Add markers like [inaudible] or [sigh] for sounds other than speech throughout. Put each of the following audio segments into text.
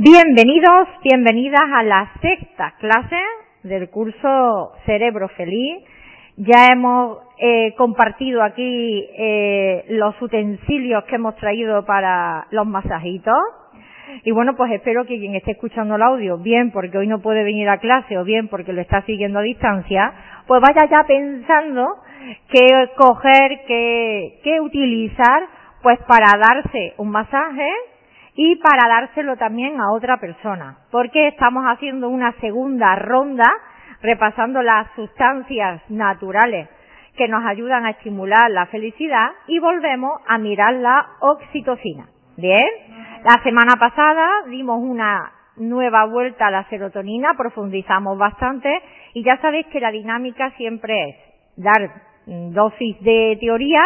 Bienvenidos, bienvenidas a la sexta clase del curso Cerebro Feliz. Ya hemos eh, compartido aquí eh, los utensilios que hemos traído para los masajitos. Y bueno, pues espero que quien esté escuchando el audio, bien porque hoy no puede venir a clase o bien porque lo está siguiendo a distancia, pues vaya ya pensando qué coger, qué, qué utilizar, pues para darse un masaje y para dárselo también a otra persona, porque estamos haciendo una segunda ronda repasando las sustancias naturales que nos ayudan a estimular la felicidad y volvemos a mirar la oxitocina. Bien, la semana pasada dimos una nueva vuelta a la serotonina, profundizamos bastante y ya sabéis que la dinámica siempre es dar dosis de teoría,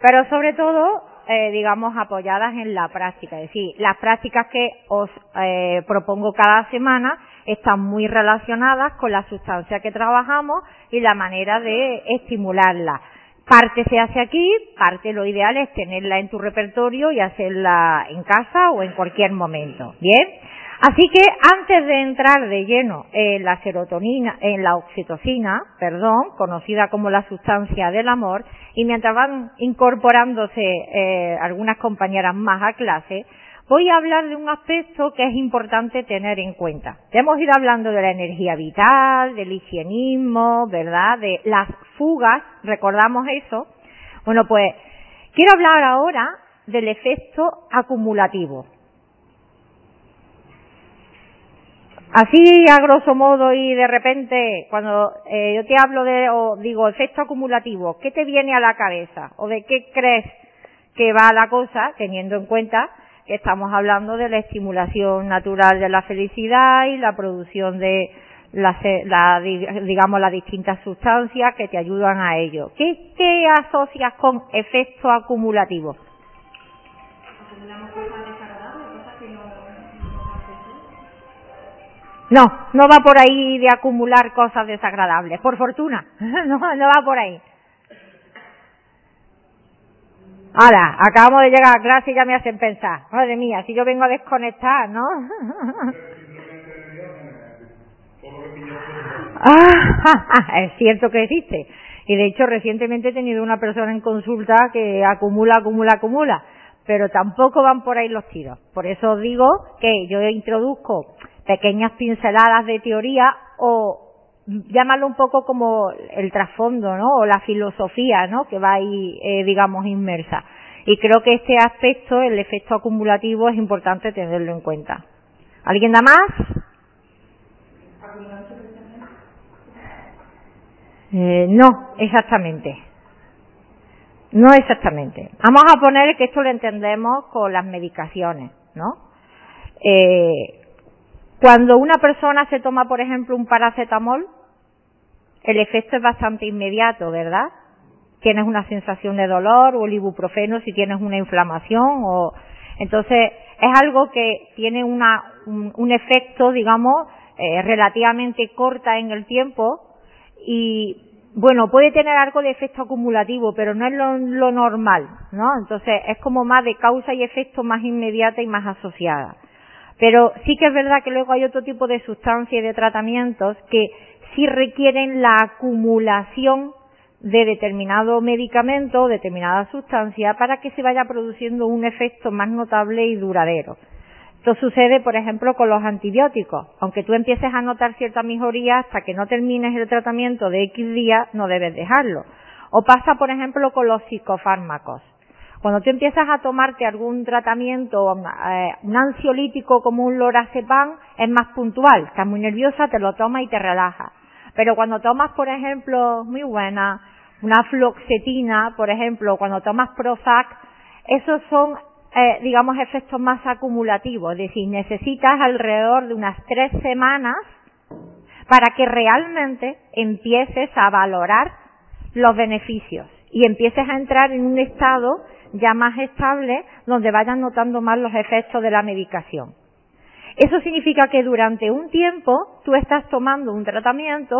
pero sobre todo eh, digamos, apoyadas en la práctica. Es decir, las prácticas que os eh, propongo cada semana están muy relacionadas con la sustancia que trabajamos y la manera de estimularla. Parte se hace aquí, parte lo ideal es tenerla en tu repertorio y hacerla en casa o en cualquier momento. ¿Bien? Así que antes de entrar de lleno en la serotonina, en la oxitocina, perdón, conocida como la sustancia del amor, y mientras van incorporándose eh, algunas compañeras más a clase, voy a hablar de un aspecto que es importante tener en cuenta. Hemos ido hablando de la energía vital, del higienismo, ¿verdad? De las fugas, recordamos eso. Bueno, pues quiero hablar ahora del efecto acumulativo. Así a grosso modo y de repente cuando eh, yo te hablo de o digo efecto acumulativo, ¿qué te viene a la cabeza o de qué crees que va la cosa teniendo en cuenta que estamos hablando de la estimulación natural de la felicidad y la producción de la, la, digamos las distintas sustancias que te ayudan a ello. ¿Qué, qué asocias con efecto acumulativo? No, no va por ahí de acumular cosas desagradables, por fortuna. [laughs] No, no va por ahí. Ahora, acabamos de llegar y ya me hacen pensar. Madre mía, si yo vengo a desconectar, ¿no? [laughs] ah, [laughs] es cierto que existe. Y de hecho, recientemente he tenido una persona en consulta que acumula, acumula, acumula. Pero tampoco van por ahí los tiros. Por eso digo que yo introduzco pequeñas pinceladas de teoría o llámalo un poco como el trasfondo, ¿no? O la filosofía, ¿no? Que va ahí, eh, digamos, inmersa. Y creo que este aspecto, el efecto acumulativo, es importante tenerlo en cuenta. ¿Alguien da más? Eh, no, exactamente. No exactamente. Vamos a poner que esto lo entendemos con las medicaciones, ¿no? Eh, cuando una persona se toma, por ejemplo, un paracetamol, el efecto es bastante inmediato, ¿verdad? Tienes una sensación de dolor o el ibuprofeno si tienes una inflamación o entonces es algo que tiene una, un, efecto, digamos, eh, relativamente corta en el tiempo y bueno, puede tener algo de efecto acumulativo, pero no es lo, lo, normal, ¿no? Entonces es como más de causa y efecto más inmediata y más asociada. Pero sí que es verdad que luego hay otro tipo de sustancias y de tratamientos que sí requieren la acumulación de determinado medicamento o determinada sustancia para que se vaya produciendo un efecto más notable y duradero. Esto sucede, por ejemplo, con los antibióticos. Aunque tú empieces a notar cierta mejoría, hasta que no termines el tratamiento de X días, no debes dejarlo. O pasa, por ejemplo, con los psicofármacos. Cuando tú empiezas a tomarte algún tratamiento, eh, un ansiolítico como un lorazepam, es más puntual. Estás muy nerviosa, te lo tomas y te relaja. Pero cuando tomas, por ejemplo, muy buena, una floxetina, por ejemplo, cuando tomas Prozac, esos son eh, digamos, efectos más acumulativos. Es decir, necesitas alrededor de unas tres semanas para que realmente empieces a valorar los beneficios y empieces a entrar en un estado ya más estable donde vayan notando más los efectos de la medicación. Eso significa que durante un tiempo tú estás tomando un tratamiento,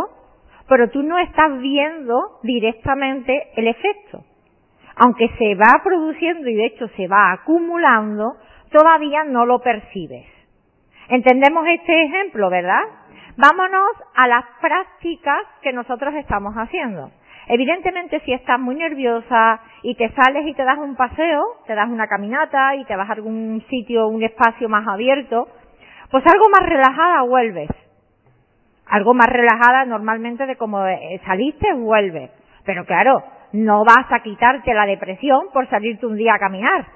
pero tú no estás viendo directamente el efecto. Aunque se va produciendo y de hecho se va acumulando, todavía no lo percibes. ¿Entendemos este ejemplo, verdad? Vámonos a las prácticas que nosotros estamos haciendo. Evidentemente, si estás muy nerviosa y te sales y te das un paseo, te das una caminata y te vas a algún sitio, un espacio más abierto, pues algo más relajada vuelves. Algo más relajada normalmente de como eh, saliste, vuelves. Pero claro, no vas a quitarte la depresión por salirte un día a caminar.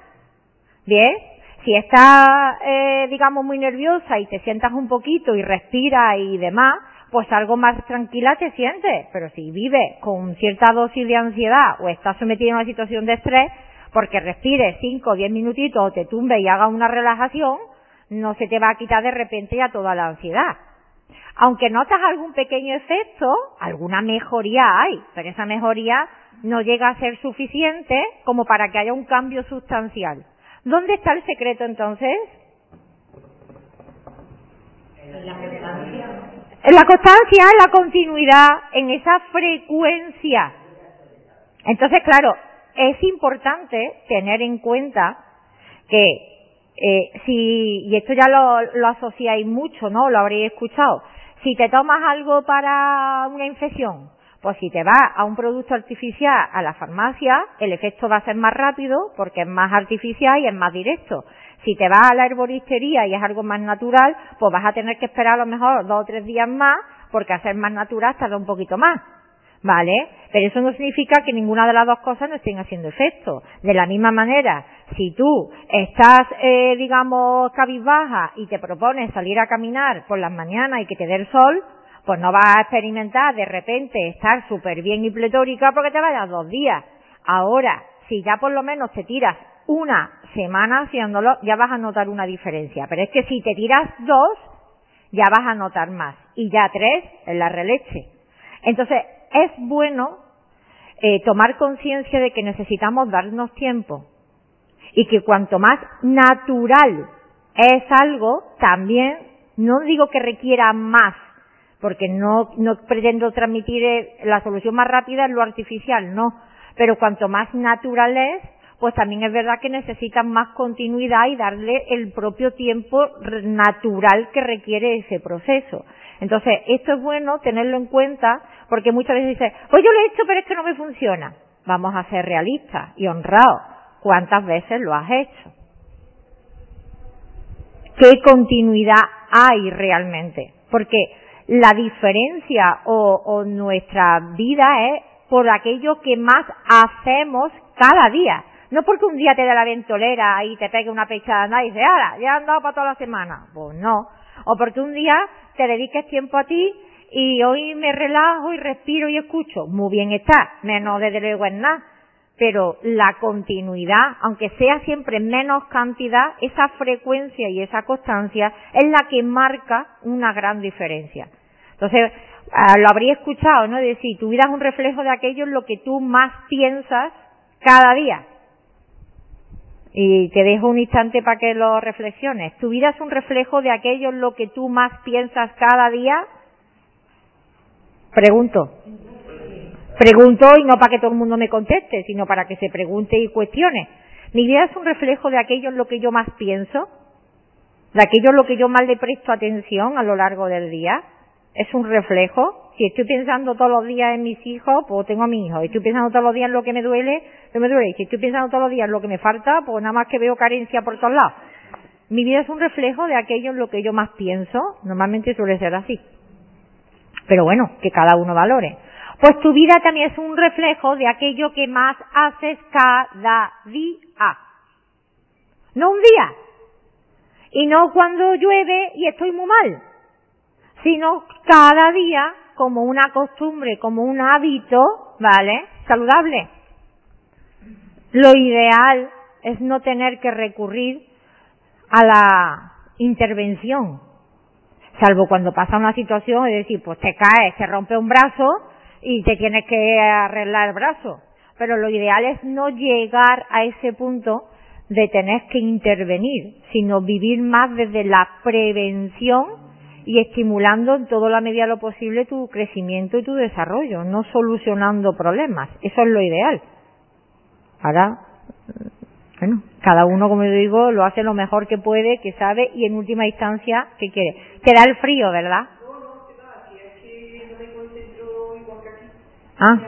Bien, si estás, eh, digamos, muy nerviosa y te sientas un poquito y respiras y demás, pues algo más tranquila te sientes. Pero si vives con cierta dosis de ansiedad o estás sometida a una situación de estrés, porque respires 5 o 10 minutitos o te tumbe y hagas una relajación, no se te va a quitar de repente ya toda la ansiedad. Aunque notas algún pequeño efecto, alguna mejoría hay, pero esa mejoría no llega a ser suficiente como para que haya un cambio sustancial. ¿Dónde está el secreto entonces? La constancia, en la continuidad, en esa frecuencia. Entonces, claro, es importante tener en cuenta que eh, si, y esto ya lo, lo asociáis mucho, ¿no? Lo habréis escuchado. Si te tomas algo para una infección, pues si te vas a un producto artificial a la farmacia, el efecto va a ser más rápido porque es más artificial y es más directo. Si te vas a la herboristería y es algo más natural, pues vas a tener que esperar a lo mejor dos o tres días más porque hacer más natural tarda un poquito más. ¿Vale? Pero eso no significa que ninguna de las dos cosas no estén haciendo efecto. De la misma manera, si tú estás, eh, digamos, cabizbaja y te propones salir a caminar por las mañanas y que te dé el sol, pues no vas a experimentar de repente estar súper bien y pletórica porque te vayas dos días. Ahora, si ya por lo menos te tiras una semana haciéndolo, ya vas a notar una diferencia. Pero es que si te tiras dos, ya vas a notar más. Y ya tres, en la releche. Entonces, es bueno eh, tomar conciencia de que necesitamos darnos tiempo y que cuanto más natural es algo, también, no digo que requiera más, porque no, no pretendo transmitir eh, la solución más rápida en lo artificial, no, pero cuanto más natural es, pues también es verdad que necesitan más continuidad y darle el propio tiempo natural que requiere ese proceso. Entonces, esto es bueno tenerlo en cuenta porque muchas veces dice, pues yo lo he hecho pero es que no me funciona. Vamos a ser realistas y honrados. ¿Cuántas veces lo has hecho? ¿Qué continuidad hay realmente? Porque la diferencia o, o nuestra vida es por aquello que más hacemos cada día. No porque un día te dé la ventolera y te pegue una pechada y dices, ahora, ya he andado para toda la semana. Pues no. O porque un día te dediques tiempo a ti y hoy me relajo y respiro y escucho. Muy bien está, menos desde luego en nada. Pero la continuidad, aunque sea siempre menos cantidad, esa frecuencia y esa constancia es la que marca una gran diferencia. Entonces, ah, lo habría escuchado, ¿no? Decir, tu vida es un reflejo de aquello en lo que tú más piensas cada día. Y te dejo un instante para que lo reflexiones. Tu vida es un reflejo de aquello en lo que tú más piensas cada día. Pregunto. Pregunto y no para que todo el mundo me conteste, sino para que se pregunte y cuestione. Mi vida es un reflejo de aquello en lo que yo más pienso, de aquello en lo que yo más le presto atención a lo largo del día. Es un reflejo si estoy pensando todos los días en mis hijos, pues tengo a mi hijo. Si estoy pensando todos los días en lo que me duele, no me duele. Si estoy pensando todos los días en lo que me falta, pues nada más que veo carencia por todos lados. Mi vida es un reflejo de aquello en lo que yo más pienso. Normalmente suele ser así. Pero bueno, que cada uno valore. Pues tu vida también es un reflejo de aquello que más haces cada día. No un día. Y no cuando llueve y estoy muy mal. Sino cada día como una costumbre, como un hábito, ¿vale? Saludable. Lo ideal es no tener que recurrir a la intervención, salvo cuando pasa una situación, es decir, pues te caes, te rompe un brazo y te tienes que arreglar el brazo. Pero lo ideal es no llegar a ese punto de tener que intervenir, sino vivir más desde la prevención y estimulando en toda la medida lo posible tu crecimiento y tu desarrollo, no solucionando problemas. Eso es lo ideal. Ahora, bueno, cada uno, como yo digo, lo hace lo mejor que puede, que sabe y en última instancia, ¿qué quiere? Te da el frío, ¿verdad? Ah.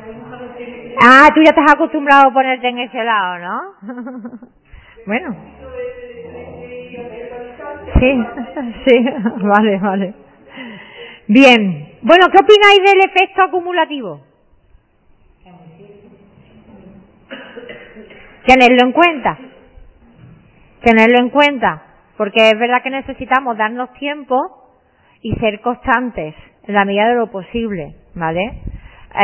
ah, tú ya estás acostumbrado a ponerte en ese lado, ¿no? [laughs] bueno. [laughs] Sí, vale, vale. Bien. Bueno, ¿qué opináis del efecto acumulativo? Tenerlo en cuenta. Tenerlo en cuenta. Porque es verdad que necesitamos darnos tiempo y ser constantes en la medida de lo posible, ¿vale?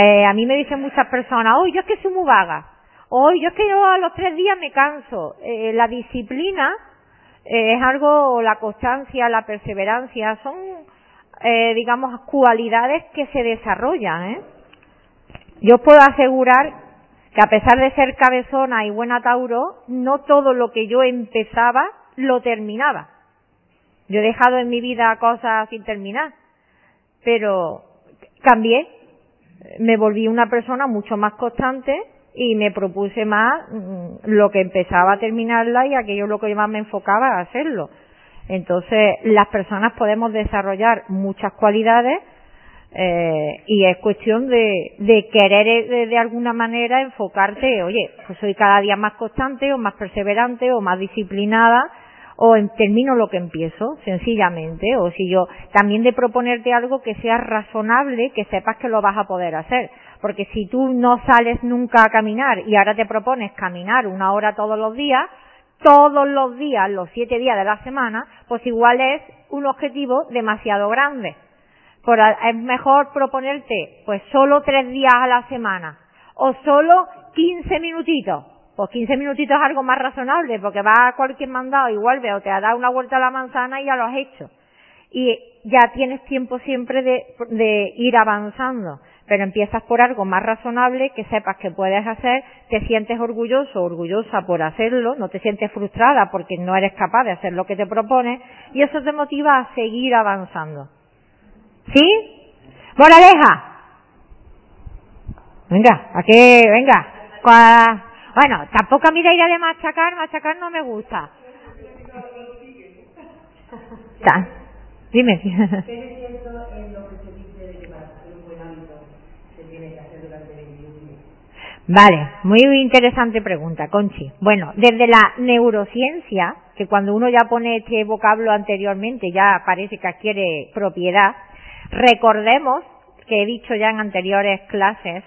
Eh, a mí me dicen muchas personas, hoy yo es que soy muy vaga, hoy yo es que yo a los tres días me canso. Eh, la disciplina eh, es algo, la constancia, la perseverancia, son, eh, digamos, cualidades que se desarrollan. ¿eh? Yo puedo asegurar que a pesar de ser cabezona y buena Tauro, no todo lo que yo empezaba lo terminaba. Yo he dejado en mi vida cosas sin terminar, pero cambié, me volví una persona mucho más constante y me propuse más mm, lo que empezaba a terminarla y aquello lo que más me enfocaba a hacerlo. Entonces, las personas podemos desarrollar muchas cualidades eh, y es cuestión de, de querer eh, de, de, alguna manera enfocarte, oye, pues soy cada día más constante o más perseverante o más disciplinada o termino lo que empiezo, sencillamente, o si yo también de proponerte algo que sea razonable, que sepas que lo vas a poder hacer. Porque si tú no sales nunca a caminar y ahora te propones caminar una hora todos los días, todos los días, los siete días de la semana, pues igual es un objetivo demasiado grande. Por, es mejor proponerte pues solo tres días a la semana o solo quince minutitos. Pues quince minutitos es algo más razonable porque vas a cualquier mandado y vuelve o te ha dado una vuelta a la manzana y ya lo has hecho. Y ya tienes tiempo siempre de ir avanzando pero empiezas por algo más razonable que sepas que puedes hacer, te sientes orgulloso, orgullosa por hacerlo, no te sientes frustrada porque no eres capaz de hacer lo que te propones y eso te motiva a seguir avanzando. ¿Sí? Moraleja. Venga, ¿a qué? Venga. Bueno, tampoco a mí la idea de machacar, machacar no me gusta. Dime. Vale, muy interesante pregunta, Conchi. Bueno, desde la neurociencia, que cuando uno ya pone este vocablo anteriormente ya parece que adquiere propiedad, recordemos que he dicho ya en anteriores clases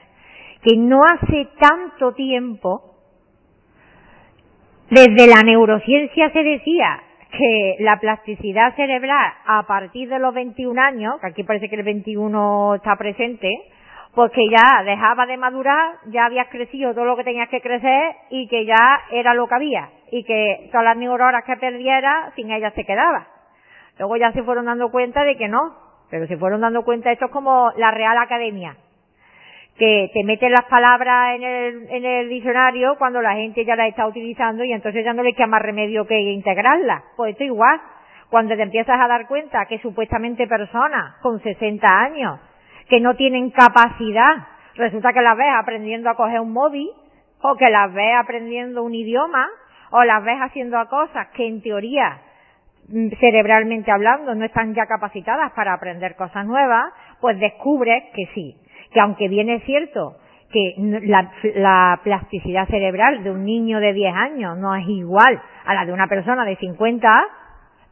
que no hace tanto tiempo desde la neurociencia se decía que la plasticidad cerebral a partir de los 21 años, que aquí parece que el 21 está presente, porque ya dejaba de madurar, ya habías crecido todo lo que tenías que crecer y que ya era lo que había y que todas las neuronas que perdiera, sin ellas se quedaba. Luego ya se fueron dando cuenta de que no, pero se fueron dando cuenta, esto es como la Real Academia, que te meten las palabras en el, en el diccionario cuando la gente ya las está utilizando y entonces ya no le queda más remedio que integrarlas. Pues esto igual, cuando te empiezas a dar cuenta que supuestamente personas con 60 años que no tienen capacidad. Resulta que las ves aprendiendo a coger un móvil, o que las ves aprendiendo un idioma, o las ves haciendo cosas que en teoría, mm, cerebralmente hablando, no están ya capacitadas para aprender cosas nuevas, pues descubres que sí, que aunque bien es cierto que la, la, plasticidad cerebral de un niño de 10 años no es igual a la de una persona de 50,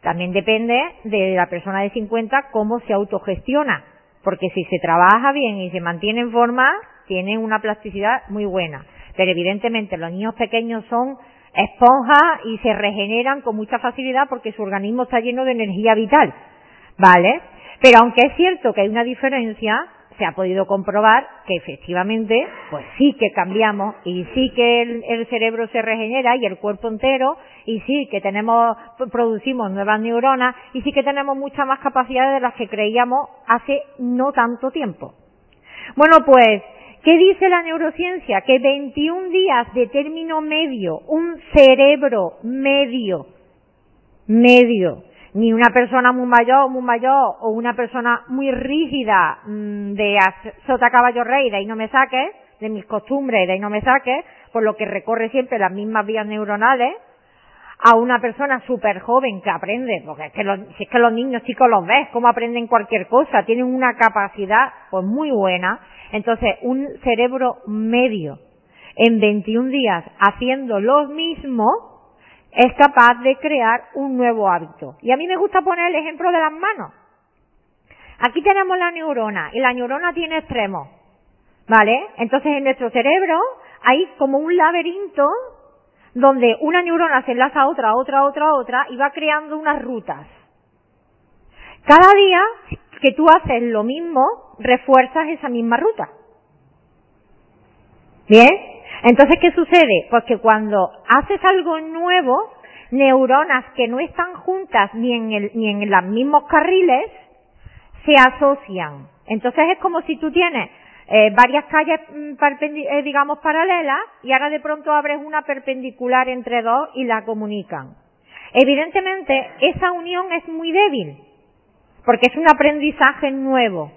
también depende de la persona de 50 cómo se autogestiona. Porque si se trabaja bien y se mantiene en forma, tiene una plasticidad muy buena. Pero evidentemente los niños pequeños son esponjas y se regeneran con mucha facilidad porque su organismo está lleno de energía vital. ¿Vale? Pero aunque es cierto que hay una diferencia, se ha podido comprobar que efectivamente, pues sí que cambiamos y sí que el, cerebro se regenera y el cuerpo entero y sí que tenemos, producimos nuevas neuronas y sí que tenemos muchas más capacidades de las que creíamos hace no tanto tiempo. Bueno, pues, ¿qué dice la neurociencia? Que 21 días de término medio, un cerebro medio, medio, ni una persona muy mayor, muy mayor, o una persona muy rígida mm, de sota caballo rey, de ahí no me saques, de mis costumbres, de ahí no me saques, por lo que recorre siempre las mismas vías neuronales, a una persona súper joven que aprende, porque es que los, si es que los niños chicos los ves, cómo aprenden cualquier cosa, tienen una capacidad pues muy buena, entonces un cerebro medio en 21 días haciendo lo mismo, es capaz de crear un nuevo hábito. Y a mí me gusta poner el ejemplo de las manos. Aquí tenemos la neurona y la neurona tiene extremos. ¿Vale? Entonces en nuestro cerebro hay como un laberinto donde una neurona se enlaza a otra, otra, otra, otra y va creando unas rutas. Cada día que tú haces lo mismo, refuerzas esa misma ruta. ¿Bien? Entonces, ¿qué sucede? Pues que cuando haces algo nuevo, neuronas que no están juntas ni en, el, ni en los mismos carriles, se asocian. Entonces es como si tú tienes eh, varias calles, mm, eh, digamos, paralelas y ahora de pronto abres una perpendicular entre dos y la comunican. Evidentemente, esa unión es muy débil, porque es un aprendizaje nuevo.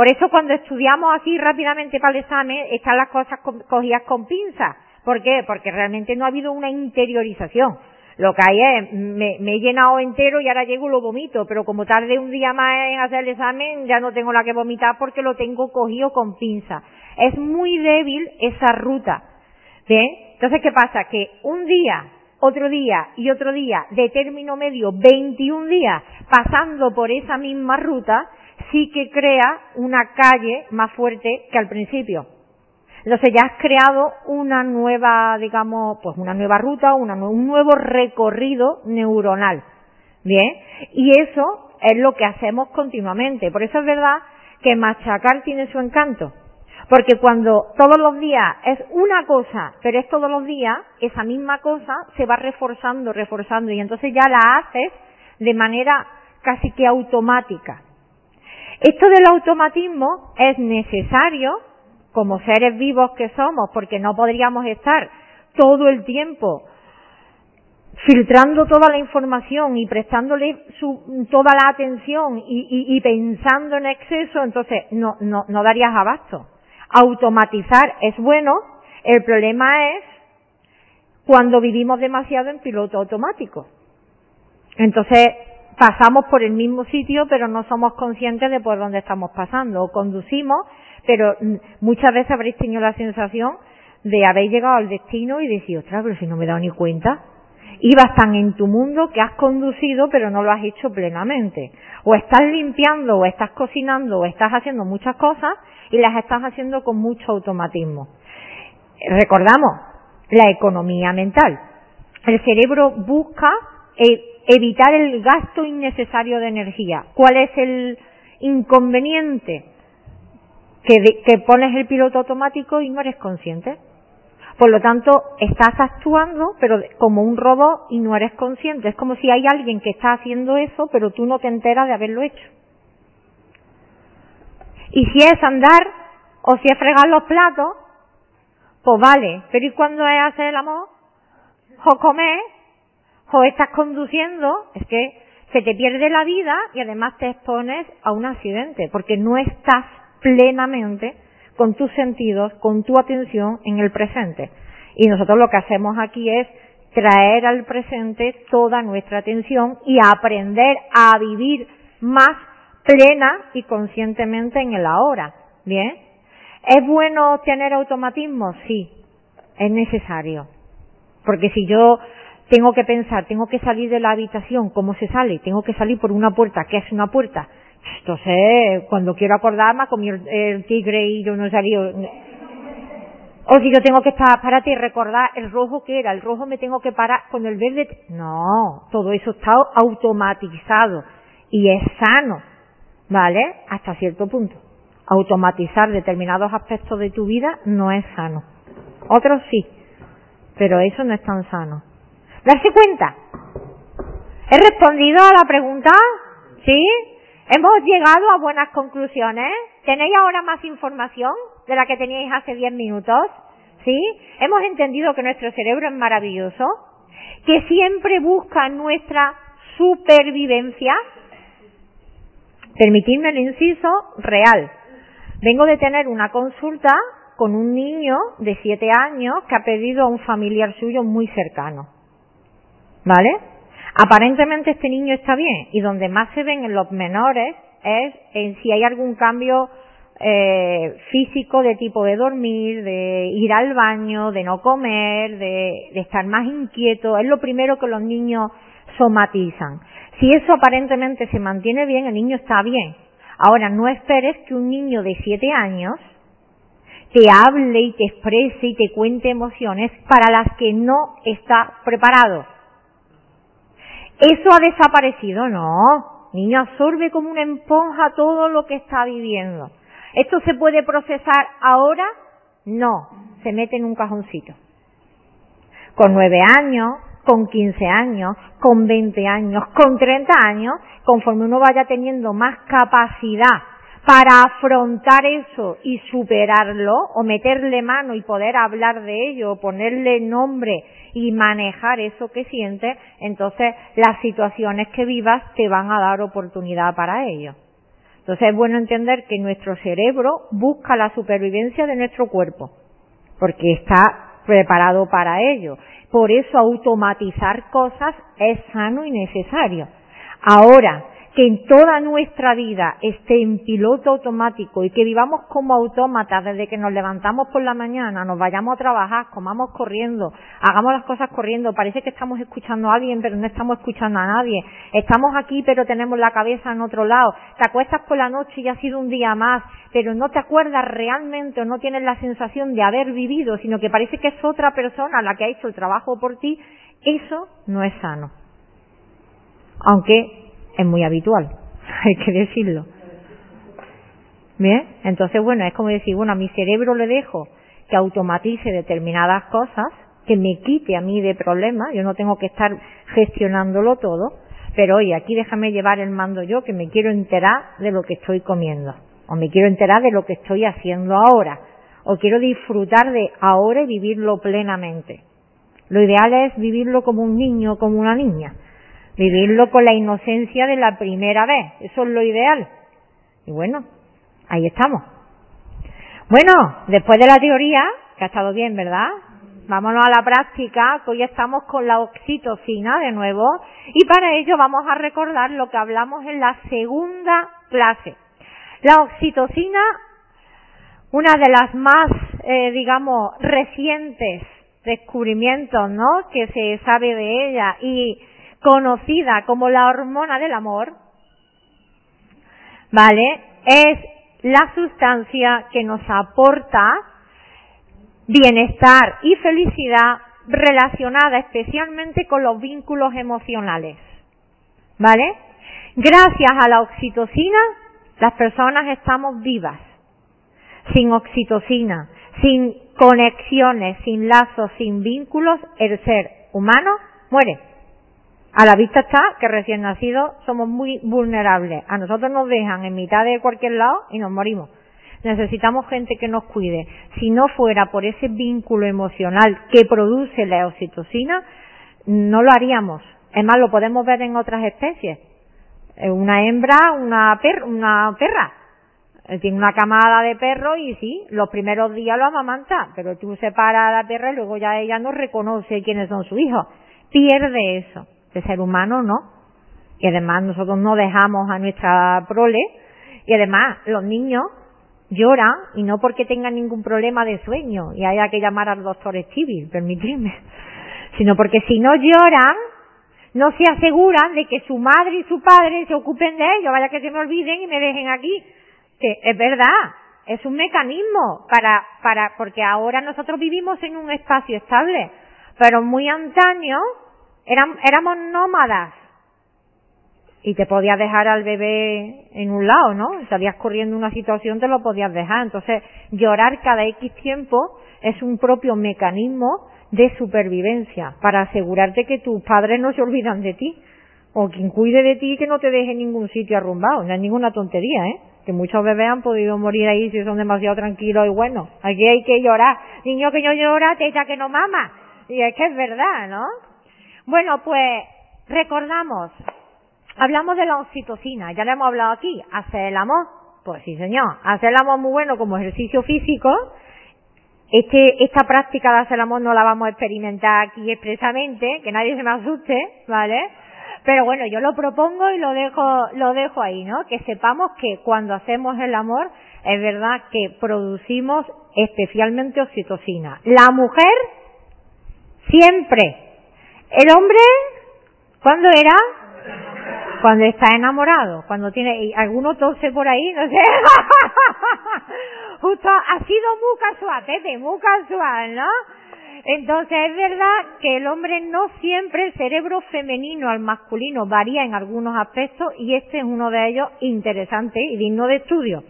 Por eso cuando estudiamos así rápidamente para el examen, están las cosas cogidas con pinzas. ¿Por qué? Porque realmente no ha habido una interiorización. Lo que hay es, me, he llenado entero y ahora llego y lo vomito, pero como tarde un día más en hacer el examen, ya no tengo la que vomitar porque lo tengo cogido con pinza. Es muy débil esa ruta. ¿Bien? Entonces, ¿qué pasa? Que un día, otro día y otro día, de término medio, 21 días, pasando por esa misma ruta, sí que crea una calle más fuerte que al principio. Entonces ya has creado una nueva, digamos, pues una nueva ruta, un nuevo recorrido neuronal. Bien, y eso es lo que hacemos continuamente. Por eso es verdad que machacar tiene su encanto. Porque cuando todos los días es una cosa, pero es todos los días, esa misma cosa se va reforzando, reforzando, y entonces ya la haces de manera casi que automática. Esto del automatismo es necesario como seres vivos que somos, porque no podríamos estar todo el tiempo filtrando toda la información y prestándole su, toda la atención y, y, pensando en exceso, entonces no, no, no darías abasto. Automatizar es bueno, el problema es cuando vivimos demasiado en piloto automático. Entonces, pasamos por el mismo sitio, pero no somos conscientes de por dónde estamos pasando. O conducimos, pero mm, muchas veces habréis tenido la sensación de haber llegado al destino y decir, ostras, pero si no me he dado ni cuenta. Ibas tan en tu mundo que has conducido, pero no lo has hecho plenamente. O estás limpiando, o estás cocinando, o estás haciendo muchas cosas y las estás haciendo con mucho automatismo. Recordamos, la economía mental. El cerebro busca eh, evitar el gasto innecesario de energía. ¿Cuál es el inconveniente? Que, pones el piloto automático y no eres consciente. Por lo tanto, estás actuando, pero como un robot y no eres consciente. Es como si hay alguien que está haciendo eso, pero tú no te enteras de haberlo hecho. Y si es andar o si es fregar los platos, pues vale. Pero ¿y cuando es hacer el amor? O comer, o estás conduciendo, es que se te pierde la vida y además te expones a un accidente, porque no estás plenamente con tus sentidos, con tu atención en el presente. Y nosotros lo que hacemos aquí es traer al presente toda nuestra atención y aprender a vivir más plena y conscientemente en el ahora. ¿Bien? ¿Es bueno tener automatismo? Sí, es necesario. Porque si yo tengo que pensar, tengo que salir de la habitación, ¿cómo se sale? Tengo que salir por una puerta, ¿qué es una puerta? Entonces, cuando quiero acordarme, comí el, el tigre y yo no salido. O si yo tengo que estar, párate y recordar el rojo que era, el rojo me tengo que parar con el verde. No, todo eso está automatizado y es sano, ¿vale? Hasta cierto punto. automatizar determinados aspectos de tu vida no es sano. Otros sí, pero eso no es tan sano. Darse cuenta. ¿He respondido a la pregunta? ¿Sí? ¿Hemos llegado a buenas conclusiones? ¿Tenéis ahora más información de la que teníais hace 10 minutos? ¿Sí? ¿Hemos entendido que nuestro cerebro es maravilloso? ¿Que siempre busca nuestra supervivencia? Permitidme el inciso real. Vengo de tener una consulta con un niño de 7 años que ha pedido a un familiar suyo muy cercano. ¿Vale? Aparentemente este niño está bien y donde más se ven en los menores es en si hay algún cambio eh, físico de tipo de dormir, de ir al baño, de no comer, de, de estar más inquieto. Es lo primero que los niños somatizan. Si eso aparentemente se mantiene bien, el niño está bien. Ahora, no esperes que un niño de siete años te hable y te exprese y te cuente emociones para las que no está preparado. ¿Eso ha desaparecido? No. Niño absorbe como una esponja todo lo que está viviendo. ¿Esto se puede procesar ahora? No. Se mete en un cajoncito. Con nueve años, con quince años, con veinte años, con treinta años, conforme uno vaya teniendo más capacidad para afrontar eso y superarlo, o meterle mano y poder hablar de ello, o ponerle nombre y manejar eso que sientes, entonces las situaciones que vivas te van a dar oportunidad para ello. Entonces es bueno entender que nuestro cerebro busca la supervivencia de nuestro cuerpo, porque está preparado para ello. Por eso automatizar cosas es sano y necesario. Ahora, que en toda nuestra vida esté en piloto automático y que vivamos como autómatas desde que nos levantamos por la mañana, nos vayamos a trabajar, comamos corriendo, hagamos las cosas corriendo, parece que estamos escuchando a alguien pero no estamos escuchando a nadie, estamos aquí pero tenemos la cabeza en otro lado, te acuestas por la noche y ha sido un día más, pero no te acuerdas realmente o no tienes la sensación de haber vivido, sino que parece que es otra persona la que ha hecho el trabajo por ti, eso no es sano. Aunque es muy habitual, [laughs] hay que decirlo. ¿Bien? Entonces, bueno, es como decir, bueno, a mi cerebro le dejo que automatice determinadas cosas, que me quite a mí de problemas, yo no tengo que estar gestionándolo todo, pero oye, aquí déjame llevar el mando yo, que me quiero enterar de lo que estoy comiendo, o me quiero enterar de lo que estoy haciendo ahora, o quiero disfrutar de ahora y vivirlo plenamente. Lo ideal es vivirlo como un niño, como una niña, vivirlo con la inocencia de la primera vez. Eso es lo ideal. Y bueno, ahí estamos. Bueno, después de la teoría, que ha estado bien, ¿verdad? Vámonos a la práctica, que hoy estamos con la oxitocina de nuevo, y para ello vamos a recordar lo que hablamos en la segunda clase. La oxitocina, una de las más, eh, digamos, recientes descubrimientos, ¿no? Que se sabe de ella y conocida como la hormona del amor, ¿vale? Es la sustancia que nos aporta bienestar y felicidad relacionada especialmente con los vínculos emocionales. ¿Vale? Gracias a la oxitocina, las personas estamos vivas. Sin oxitocina, sin conexiones, sin lazos, sin vínculos, el ser humano muere. A la vista está que recién nacidos somos muy vulnerables. A nosotros nos dejan en mitad de cualquier lado y nos morimos. Necesitamos gente que nos cuide. Si no fuera por ese vínculo emocional que produce la oxitocina, no lo haríamos. Es más, lo podemos ver en otras especies. Eh, una hembra, una, una perra. Eh, tiene una camada de perros y sí, los primeros días lo amamanta, pero tú separas a la perra y luego ya ella no reconoce quiénes son sus hijos. Pierde eso de ser humano no. Y además nosotros no dejamos a nuestra prole. Y además los niños lloran y no porque tengan ningún problema de sueño y haya que llamar al doctor Stevie, permitidme, [laughs] sino porque si no lloran, no se aseguran de que su madre y su padre se ocupen de ellos, vaya que se me olviden y me dejen aquí. Que es verdad, es un mecanismo para, para, porque ahora nosotros vivimos en un espacio estable, pero muy antaño éramos nómadas. y te podías dejar al bebé en un lado, ¿no? Salías corriendo una situación, te lo podías dejar. Entonces, llorar cada X tiempo es un propio mecanismo de supervivencia para asegurarte que tus padres no se olvidan de ti o quien cuide de ti que no te deje en ningún sitio arrumbado. No es ninguna tontería, ¿eh? Que muchos bebés han podido morir ahí si son demasiado tranquilos y buenos. Aquí hay que llorar. Niño que no llora, teta que no mama. Y es que es verdad, ¿no? Bueno, pues recordamos, hablamos de la oxitocina, ya le hemos hablado aquí, hacer el amor. Pues sí, señor, hacer el amor muy bueno como ejercicio físico. Este, esta práctica de hacer el amor no la vamos a experimentar aquí expresamente, que nadie se me asuste, ¿vale? Pero bueno, yo lo propongo y lo dejo, lo dejo ahí, ¿no? Que sepamos que cuando hacemos el amor, es verdad que producimos especialmente oxitocina. La mujer, siempre. El hombre, ¿cuándo era? Cuando está enamorado, cuando tiene, alguno tose por ahí, no sé. [laughs] Justo, ha sido muy casual, Pepe, muy casual, ¿no? Entonces es verdad que el hombre no siempre, el cerebro femenino al masculino varía en algunos aspectos y este es uno de ellos interesante y digno de estudio.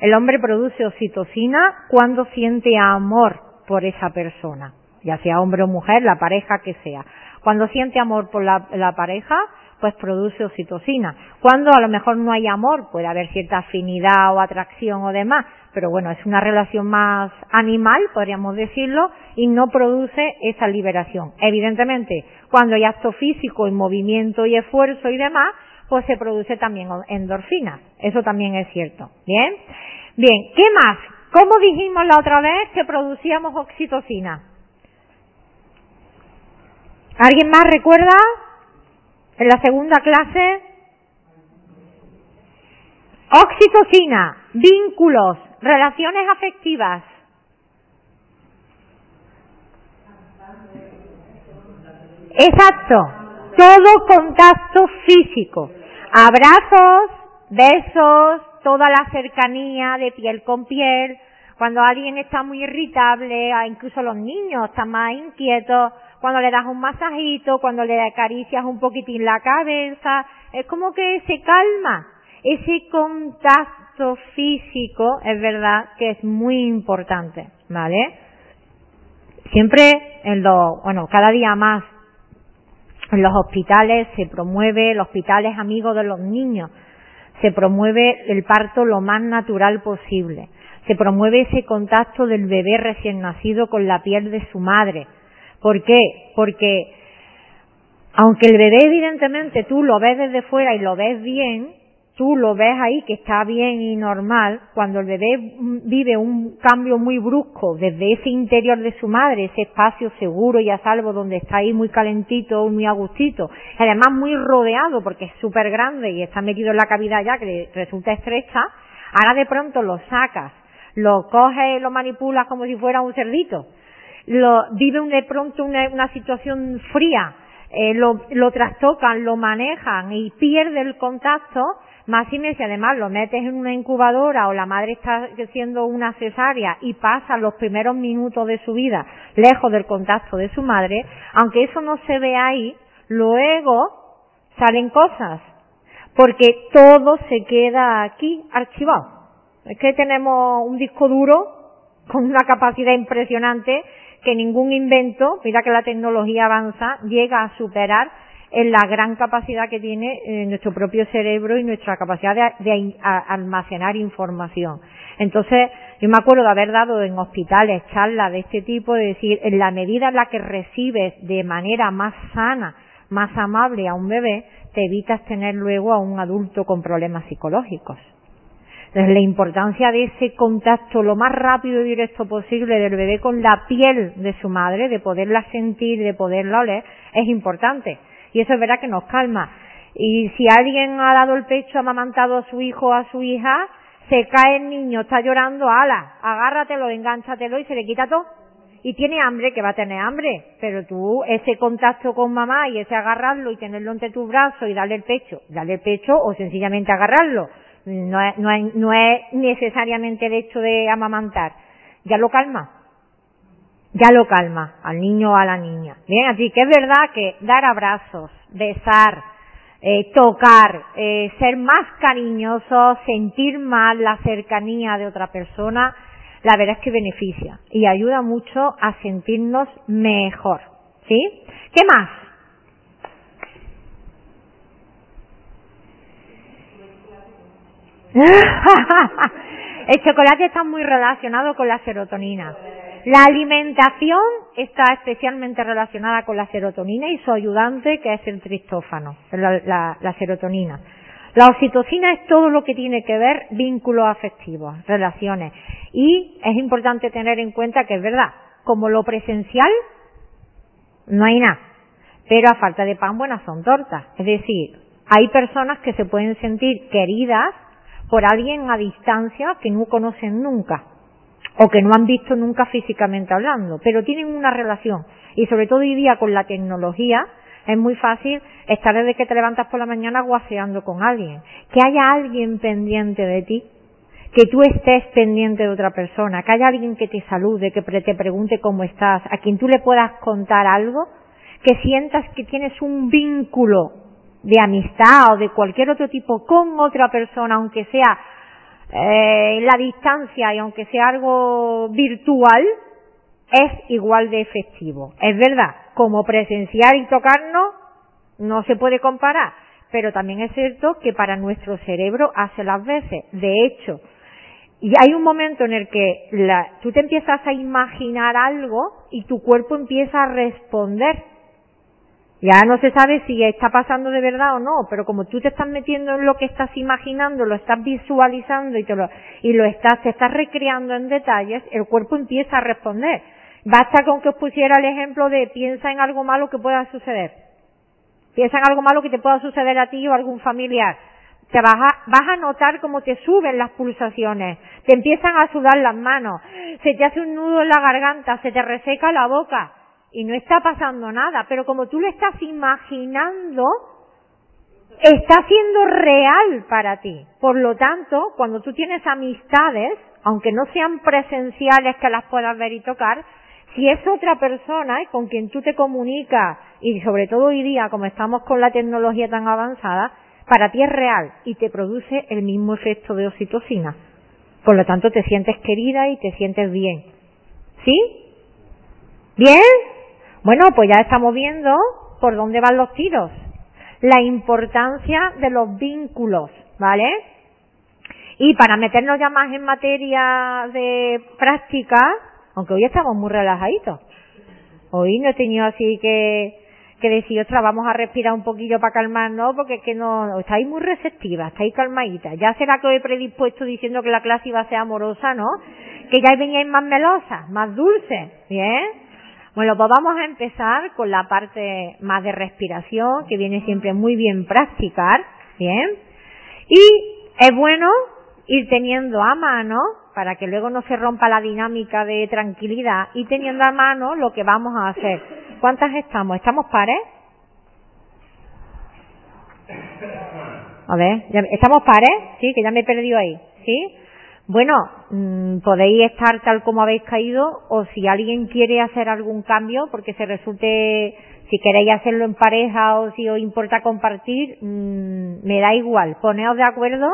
El hombre produce oxitocina cuando siente amor por esa persona, ya sea hombre o mujer, la pareja que sea. Cuando siente amor por la, pareja, pues produce oxitocina. Cuando a lo mejor no hay amor, puede haber cierta afinidad o atracción o demás, pero bueno, es una relación más animal, podríamos decirlo, y no produce esa liberación. Evidentemente, cuando hay acto físico y movimiento y esfuerzo y demás, pues se produce también endorfina. Eso también es cierto. Bien. Bien, ¿qué más? ¿Cómo dijimos la otra vez que producíamos oxitocina? ¿Alguien más recuerda? En la segunda clase. Oxitocina, vínculos, Relaciones afectivas. Exacto. Todo contacto físico. Abrazos, besos, toda la cercanía de piel con piel. Cuando alguien está muy irritable, incluso los niños están más inquietos, cuando le das un masajito, cuando le acaricias un poquitín la cabeza, es como que se calma. Ese contacto físico es verdad que es muy importante, ¿vale? Siempre en los, bueno, cada día más en los hospitales se promueve, los hospitales amigos de los niños, se promueve el parto lo más natural posible. Se promueve ese contacto del bebé recién nacido con la piel de su madre. ¿Por qué? Porque aunque el bebé evidentemente tú lo ves desde fuera y lo ves bien, tú lo ves ahí que está bien y normal, cuando el bebé vive un cambio muy brusco desde ese interior de su madre, ese espacio seguro y a salvo donde está ahí muy calentito, muy agustito, además muy rodeado porque es súper grande y está metido en la cavidad ya que resulta estrecha, ahora de pronto lo sacas, lo coges, lo manipulas como si fuera un cerdito, lo, vive de pronto una, una situación fría, eh, lo, lo trastocan, lo manejan y pierde el contacto, más si además lo metes en una incubadora o la madre está haciendo una cesárea y pasa los primeros minutos de su vida lejos del contacto de su madre, aunque eso no se ve ahí, luego salen cosas, porque todo se queda aquí archivado. Es que tenemos un disco duro con una capacidad impresionante que ningún invento, mira que la tecnología avanza, llega a superar en la gran capacidad que tiene eh, nuestro propio cerebro y nuestra capacidad de, almacenar información. Entonces, yo me acuerdo de haber dado en hospitales charlas de este tipo, de decir, en la medida en la que recibes de manera más sana, más amable a un bebé, te evitas tener luego a un adulto con problemas psicológicos. Entonces, la importancia de ese contacto lo más rápido y directo posible del bebé con la piel de su madre, de poderla sentir, de poderla oler, es importante. Y eso es verdad que nos calma. Y si alguien ha dado el pecho, ha amamantado a su hijo o a su hija, se cae el niño, está llorando, ala, agárratelo, enganchatelo y se le quita todo. Y tiene hambre, que va a tener hambre, pero tú ese contacto con mamá y ese agarrarlo y tenerlo entre tus brazos y darle el pecho, darle el pecho o sencillamente agarrarlo, no es, no es, no es necesariamente el hecho de amamantar, ya lo calma ya lo calma al niño o a la niña. Bien, así que es verdad que dar abrazos, besar, eh, tocar, eh, ser más cariñosos, sentir más la cercanía de otra persona, la verdad es que beneficia y ayuda mucho a sentirnos mejor. ¿Sí? ¿Qué más? [laughs] El chocolate está muy relacionado con la serotonina. La alimentación está especialmente relacionada con la serotonina y su ayudante, que es el tristófano, la, la serotonina. La oxitocina es todo lo que tiene que ver vínculos afectivos, relaciones. Y es importante tener en cuenta que es verdad, como lo presencial, no hay nada. Pero a falta de pan, buenas son tortas. Es decir, hay personas que se pueden sentir queridas por alguien a distancia que no conocen nunca o que no han visto nunca físicamente hablando, pero tienen una relación. Y sobre todo hoy día con la tecnología es muy fácil estar desde que te levantas por la mañana guaseando con alguien, que haya alguien pendiente de ti, que tú estés pendiente de otra persona, que haya alguien que te salude, que te pregunte cómo estás, a quien tú le puedas contar algo, que sientas que tienes un vínculo de amistad o de cualquier otro tipo con otra persona, aunque sea eh, en la distancia y aunque sea algo virtual, es igual de efectivo. Es verdad, como presenciar y tocarnos no se puede comparar, pero también es cierto que para nuestro cerebro hace las veces. De hecho, y hay un momento en el que la, tú te empiezas a imaginar algo y tu cuerpo empieza a responder ya no se sabe si está pasando de verdad o no, pero como tú te estás metiendo en lo que estás imaginando, lo estás visualizando y, te lo, y lo estás, te estás recreando en detalles, el cuerpo empieza a responder. Basta con que os pusiera el ejemplo de piensa en algo malo que pueda suceder. Piensa en algo malo que te pueda suceder a ti o a algún familiar. Te vas a, vas a notar cómo te suben las pulsaciones, te empiezan a sudar las manos, se te hace un nudo en la garganta, se te reseca la boca y no está pasando nada, pero como tú lo estás imaginando, está siendo real para ti. Por lo tanto, cuando tú tienes amistades, aunque no sean presenciales que las puedas ver y tocar, si es otra persona con quien tú te comunicas, y sobre todo hoy día, como estamos con la tecnología tan avanzada, para ti es real y te produce el mismo efecto de oxitocina. Por lo tanto, te sientes querida y te sientes bien. ¿Sí? ¿Bien? Bueno, pues ya estamos viendo por dónde van los tiros. La importancia de los vínculos, ¿vale? Y para meternos ya más en materia de práctica, aunque hoy estamos muy relajaditos. Hoy no he tenido así que, que decir, ostras, vamos a respirar un poquillo para calmarnos, porque es que no, estáis muy receptivas, estáis calmaditas. Ya será que os he predispuesto diciendo que la clase iba a ser amorosa, ¿no? Que ya veníais más melosas, más dulces, ¿bien? Bueno, pues vamos a empezar con la parte más de respiración, que viene siempre muy bien practicar, ¿bien? Y es bueno ir teniendo a mano, para que luego no se rompa la dinámica de tranquilidad, y teniendo a mano lo que vamos a hacer. ¿Cuántas estamos? ¿Estamos pares? A ver, ¿estamos pares? Sí, que ya me he perdido ahí. ¿Sí? Bueno, mm, podéis estar tal como habéis caído o si alguien quiere hacer algún cambio porque se resulte, si queréis hacerlo en pareja o si os importa compartir, mm, me da igual. Poneos de acuerdo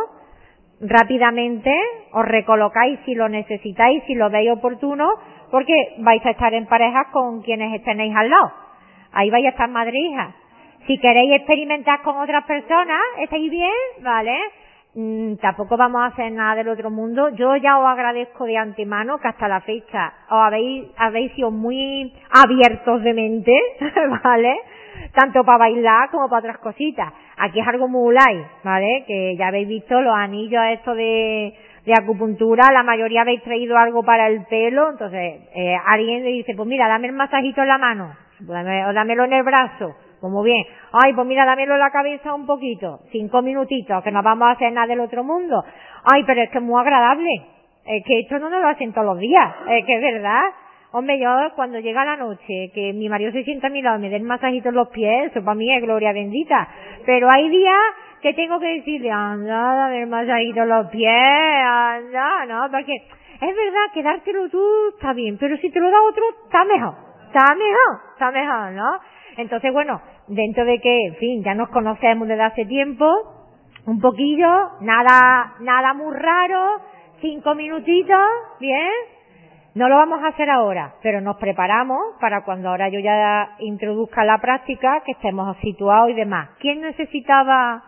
rápidamente, os recolocáis si lo necesitáis, si lo veis oportuno, porque vais a estar en pareja con quienes tenéis al lado. Ahí vais a estar madre e hija. Si queréis experimentar con otras personas, ¿estáis bien? ¿Vale? Mm, tampoco vamos a hacer nada del otro mundo. Yo ya os agradezco de antemano que hasta la fecha os habéis, habéis sido muy abiertos de mente, [laughs] ¿vale? Tanto para bailar como para otras cositas. Aquí es algo muy light, ¿vale? Que ya habéis visto los anillos estos de, de acupuntura, la mayoría habéis traído algo para el pelo, entonces eh, alguien le dice, pues mira, dame el masajito en la mano, o dámelo en el brazo, muy bien. Ay, pues mira, dámelo la cabeza un poquito. Cinco minutitos, que no vamos a hacer nada del otro mundo. Ay, pero es que es muy agradable. Es que esto no nos lo hacen todos los días. Es que es verdad. Hombre, yo cuando llega la noche, que mi marido se sienta a mi lado y me den masajito en los pies, eso para mí es gloria bendita. Pero hay días que tengo que decirle, anda, dame el masajito en los pies, anda, no, porque es verdad que dártelo tú está bien, pero si te lo da otro, está mejor. Está mejor, está mejor, ¿no? Entonces, bueno, dentro de que, en fin, ya nos conocemos desde hace tiempo, un poquillo, nada, nada muy raro, cinco minutitos, bien, no lo vamos a hacer ahora, pero nos preparamos para cuando ahora yo ya introduzca la práctica, que estemos situados y demás. ¿Quién necesitaba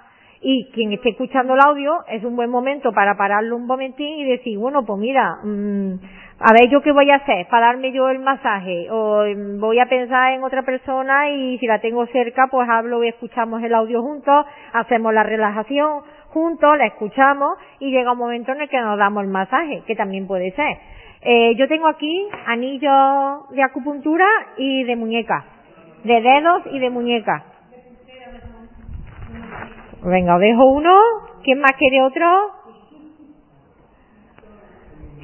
y quien esté escuchando el audio es un buen momento para pararlo un momentín y decir, bueno, pues mira, mm, a ver yo qué voy a hacer para darme yo el masaje o mm, voy a pensar en otra persona y si la tengo cerca pues hablo y escuchamos el audio juntos, hacemos la relajación juntos, la escuchamos y llega un momento en el que nos damos el masaje, que también puede ser. Eh, yo tengo aquí anillos de acupuntura y de muñeca, de dedos y de muñeca. Venga, os dejo uno. ¿Quién más quiere otro?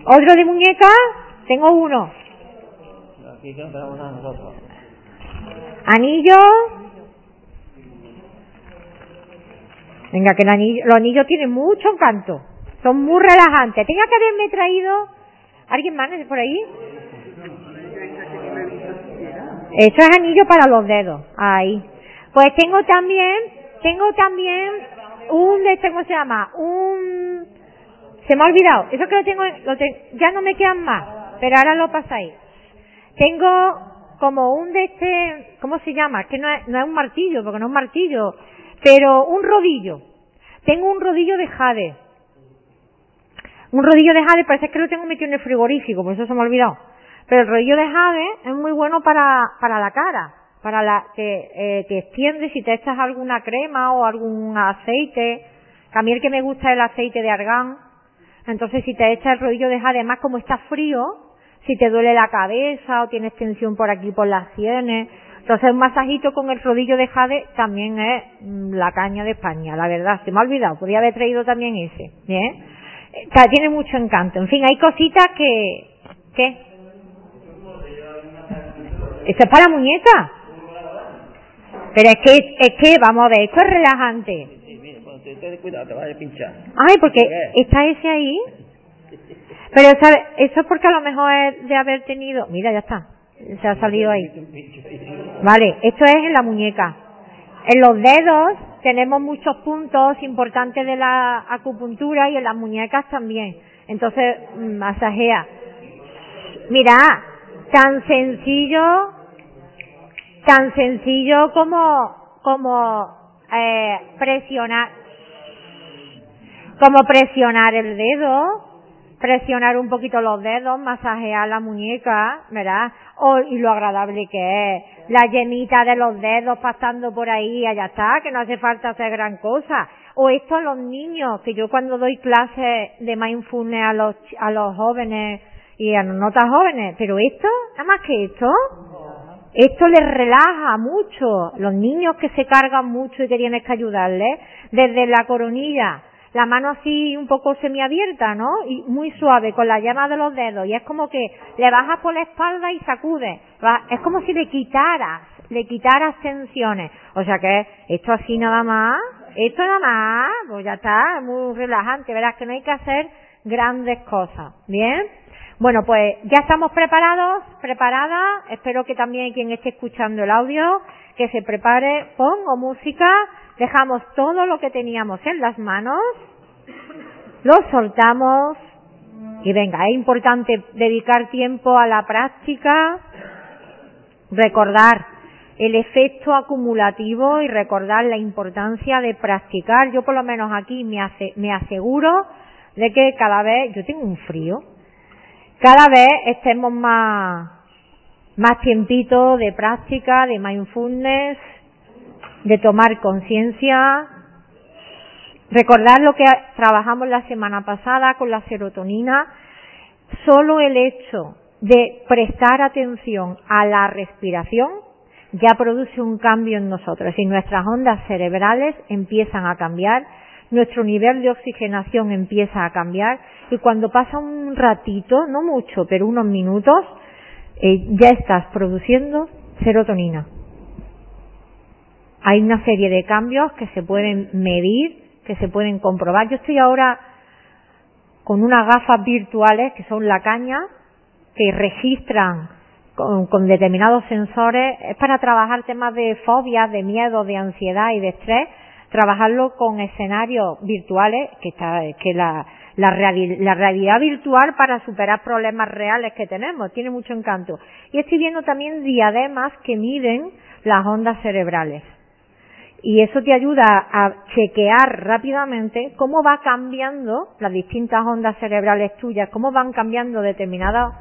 ¿Otro de muñeca? Tengo uno. Anillo. Venga, que los anillos tienen mucho encanto. Son muy relajantes. Tenía que haberme traído... ¿Alguien más por ahí? Eso es anillo para los dedos. Ahí. Pues tengo también tengo también un, este, ¿cómo se llama? Un, se me ha olvidado, eso que lo tengo, lo ya no me quedan más, pero ahora lo pasáis. Tengo como un de este, ¿cómo se llama? Que no es, no es un martillo, porque no es un martillo, pero un rodillo. Tengo un rodillo de jade. Un rodillo de jade, parece que lo tengo metido en el frigorífico, por eso se me ha olvidado. Pero el rodillo de jade es muy bueno para, para la cara para la que eh, te extiendes si te echas alguna crema o algún aceite. Que a mí el que me gusta es el aceite de argán. Entonces si te echas el rodillo de jade, además como está frío, si te duele la cabeza o tienes tensión por aquí por las sienes, entonces un masajito con el rodillo de jade también es mm, la caña de España, la verdad, se me ha olvidado, podría haber traído también ese, ¿bien? Eh, tiene mucho encanto. En fin, hay cositas que, ¿qué? ¿Esto es para muñeca? Pero es que, es que, vamos a ver, esto es relajante. cuidado, te vas a pinchar. Ay, porque está ese ahí. Pero, ¿sabes? Eso es porque a lo mejor es de haber tenido... Mira, ya está. Se ha salido ahí. Vale, esto es en la muñeca. En los dedos tenemos muchos puntos importantes de la acupuntura y en las muñecas también. Entonces, mm, masajea. Mira, tan sencillo tan sencillo como como eh, presionar como presionar el dedo presionar un poquito los dedos masajear la muñeca verdad o y lo agradable que es la llenita de los dedos pasando por ahí allá está que no hace falta hacer gran cosa. O esto a los niños que yo cuando doy clases de mindfulness a los a los jóvenes y a los no tan jóvenes pero esto nada más que esto esto les relaja mucho. Los niños que se cargan mucho y que tienes que ayudarles, desde la coronilla, la mano así un poco semiabierta, ¿no? Y muy suave, con la llama de los dedos. Y es como que le bajas por la espalda y sacudes. Es como si le quitaras, le quitaras tensiones. O sea que esto así nada más, esto nada más, pues ya está, es muy relajante. Verás que no hay que hacer grandes cosas. ¿Bien? Bueno, pues ya estamos preparados, preparadas. Espero que también quien esté escuchando el audio, que se prepare, pongo música, dejamos todo lo que teníamos en las manos, lo soltamos. Y venga, es importante dedicar tiempo a la práctica, recordar el efecto acumulativo y recordar la importancia de practicar. Yo por lo menos aquí me, hace, me aseguro de que cada vez, yo tengo un frío, cada vez estemos más, más tiempito de práctica, de mindfulness, de tomar conciencia, recordar lo que trabajamos la semana pasada con la serotonina, solo el hecho de prestar atención a la respiración ya produce un cambio en nosotros y nuestras ondas cerebrales empiezan a cambiar nuestro nivel de oxigenación empieza a cambiar y cuando pasa un ratito, no mucho, pero unos minutos, eh, ya estás produciendo serotonina. Hay una serie de cambios que se pueden medir, que se pueden comprobar. Yo estoy ahora con unas gafas virtuales que son la caña, que registran con, determinados sensores, es para trabajar temas de fobias, de miedo, de ansiedad y de estrés, trabajarlo con escenarios virtuales, que, está, que la, la, realidad virtual para superar problemas reales que tenemos, tiene mucho encanto. Y estoy viendo también diademas que miden las ondas cerebrales. Y eso te ayuda a chequear rápidamente cómo va cambiando las distintas ondas cerebrales tuyas, cómo van cambiando determinadas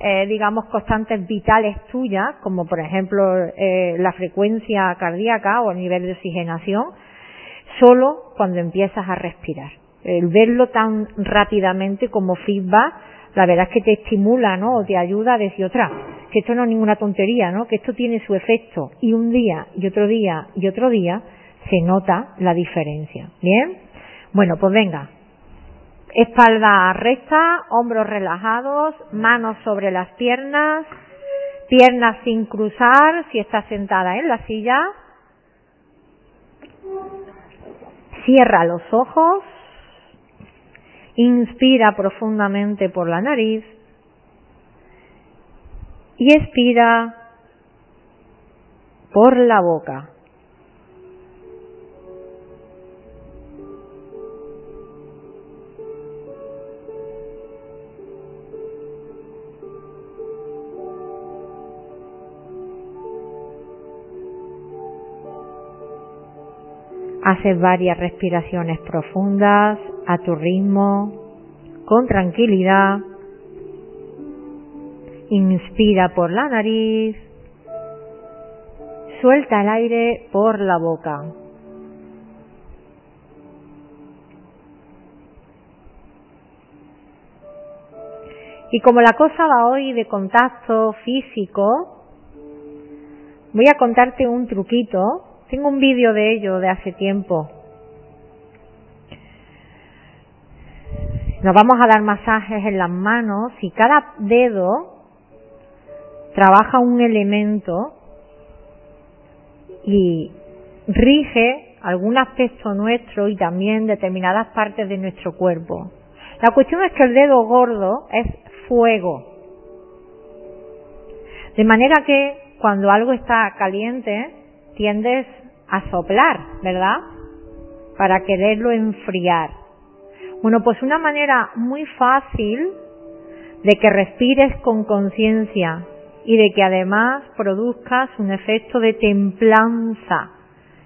eh, digamos, constantes vitales tuyas, como por ejemplo eh, la frecuencia cardíaca o el nivel de oxigenación, solo cuando empiezas a respirar. El verlo tan rápidamente como feedback, la verdad es que te estimula, ¿no? O te ayuda a decir otra, que esto no es ninguna tontería, ¿no? Que esto tiene su efecto y un día y otro día y otro día se nota la diferencia. ¿Bien? Bueno, pues venga, Espalda recta, hombros relajados, manos sobre las piernas, piernas sin cruzar si está sentada en la silla. Cierra los ojos. Inspira profundamente por la nariz. Y expira por la boca. Haces varias respiraciones profundas a tu ritmo, con tranquilidad. Inspira por la nariz. Suelta el aire por la boca. Y como la cosa va hoy de contacto físico, voy a contarte un truquito tengo un vídeo de ello de hace tiempo. Nos vamos a dar masajes en las manos y cada dedo trabaja un elemento y rige algún aspecto nuestro y también determinadas partes de nuestro cuerpo. La cuestión es que el dedo gordo es fuego. De manera que cuando algo está caliente, tiendes a soplar, ¿verdad? Para quererlo enfriar. Bueno, pues una manera muy fácil de que respires con conciencia y de que además produzcas un efecto de templanza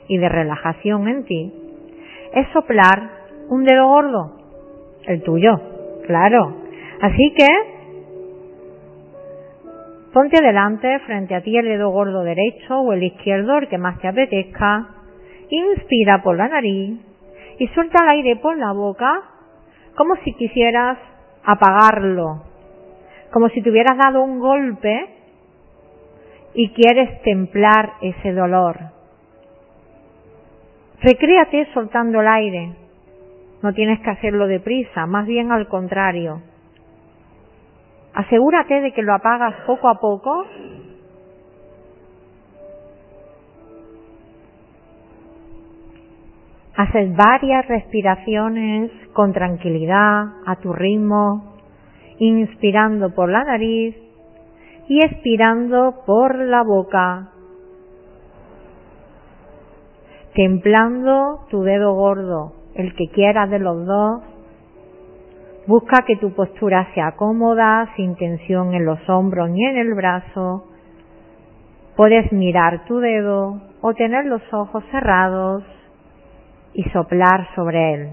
y de relajación en ti, es soplar un dedo gordo, el tuyo, claro. Así que Ponte delante, frente a ti el dedo gordo derecho o el izquierdo, el que más te apetezca. Inspira por la nariz y suelta el aire por la boca como si quisieras apagarlo, como si te hubieras dado un golpe y quieres templar ese dolor. Recréate soltando el aire. No tienes que hacerlo deprisa, más bien al contrario. Asegúrate de que lo apagas poco a poco. Haces varias respiraciones con tranquilidad, a tu ritmo, inspirando por la nariz y expirando por la boca, templando tu dedo gordo, el que quieras de los dos, Busca que tu postura sea cómoda, sin tensión en los hombros ni en el brazo. Puedes mirar tu dedo o tener los ojos cerrados y soplar sobre él.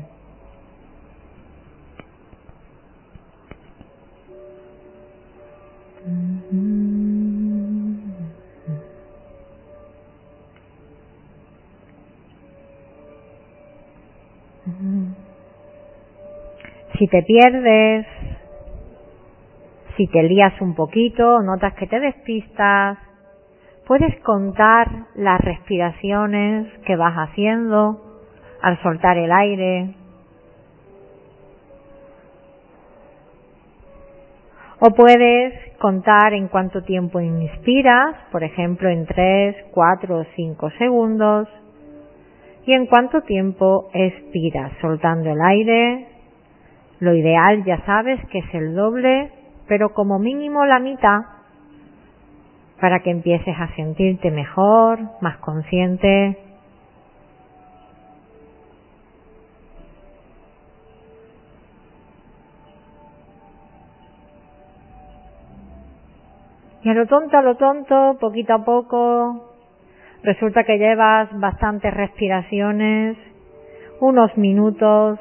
Si te pierdes, si te lías un poquito, notas que te despistas, puedes contar las respiraciones que vas haciendo al soltar el aire. O puedes contar en cuánto tiempo inspiras, por ejemplo en 3, 4 o 5 segundos, y en cuánto tiempo expiras, soltando el aire lo ideal, ya sabes, que es el doble, pero como mínimo la mitad para que empieces a sentirte mejor, más consciente. Y a lo tonto, a lo tonto, poquito a poco, resulta que llevas bastantes respiraciones, unos minutos,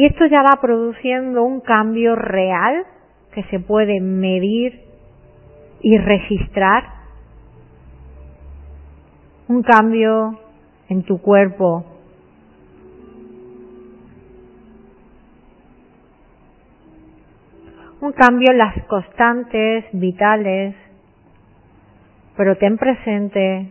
y esto ya va produciendo un cambio real que se puede medir y registrar. Un cambio en tu cuerpo. Un cambio en las constantes vitales. Pero ten presente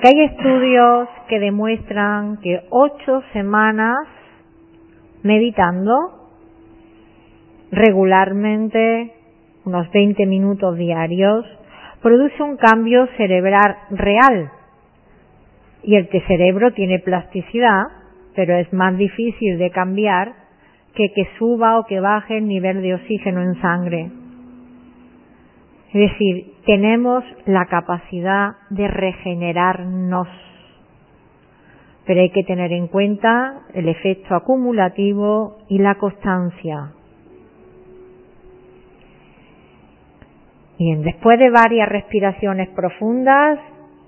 que hay estudios que demuestran que ocho semanas meditando regularmente, unos 20 minutos diarios, produce un cambio cerebral real. Y el cerebro tiene plasticidad, pero es más difícil de cambiar que que suba o que baje el nivel de oxígeno en sangre. Es decir, tenemos la capacidad de regenerarnos. Pero hay que tener en cuenta el efecto acumulativo y la constancia. Bien, después de varias respiraciones profundas,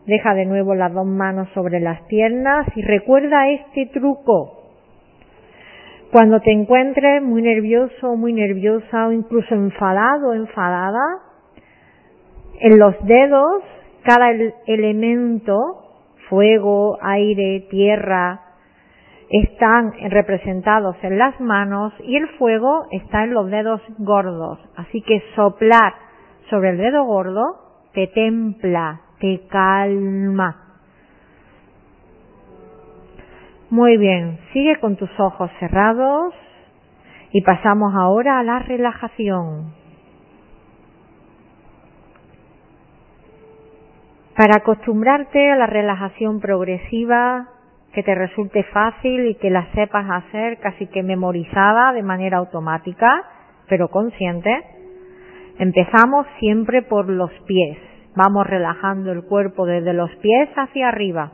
deja de nuevo las dos manos sobre las piernas y recuerda este truco. Cuando te encuentres muy nervioso muy nerviosa o incluso enfadado enfadada, en los dedos cada elemento, fuego, aire, tierra, están representados en las manos y el fuego está en los dedos gordos. Así que soplar sobre el dedo gordo te templa, te calma. Muy bien, sigue con tus ojos cerrados y pasamos ahora a la relajación. Para acostumbrarte a la relajación progresiva, que te resulte fácil y que la sepas hacer casi que memorizada de manera automática, pero consciente, Empezamos siempre por los pies. Vamos relajando el cuerpo desde los pies hacia arriba.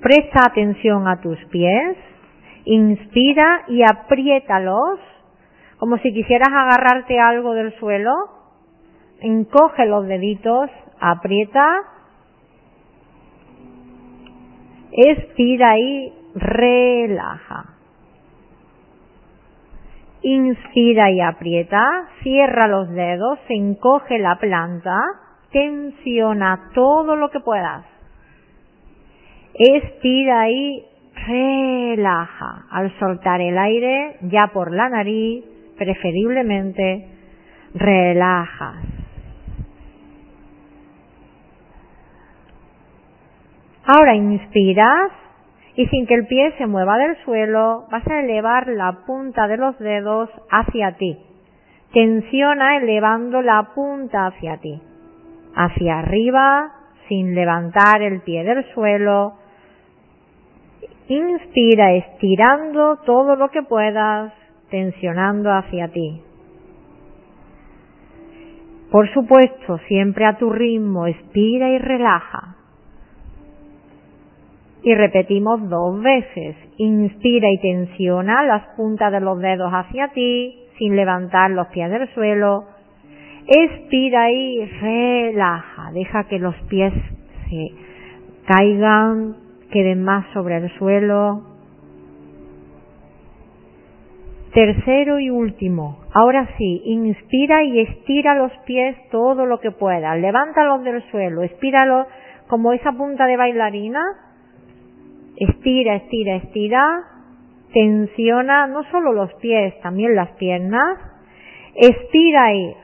Presta atención a tus pies. Inspira y apriétalos como si quisieras agarrarte algo del suelo. Encoge los deditos, aprieta. Expira y relaja. Inspira y aprieta, cierra los dedos, encoge la planta, tensiona todo lo que puedas. Expira y relaja. Al soltar el aire, ya por la nariz, preferiblemente, relajas. Ahora inspiras y sin que el pie se mueva del suelo, vas a elevar la punta de los dedos hacia ti. Tensiona elevando la punta hacia ti. Hacia arriba, sin levantar el pie del suelo. Inspira estirando todo lo que puedas, tensionando hacia ti. Por supuesto, siempre a tu ritmo, expira y relaja. Y repetimos dos veces. Inspira y tensiona las puntas de los dedos hacia ti, sin levantar los pies del suelo. Expira y relaja. Deja que los pies se caigan, queden más sobre el suelo. Tercero y último. Ahora sí, inspira y estira los pies todo lo que puedas. Levántalos del suelo, expíralos como esa punta de bailarina estira, estira, estira, tensiona no solo los pies, también las piernas, estira y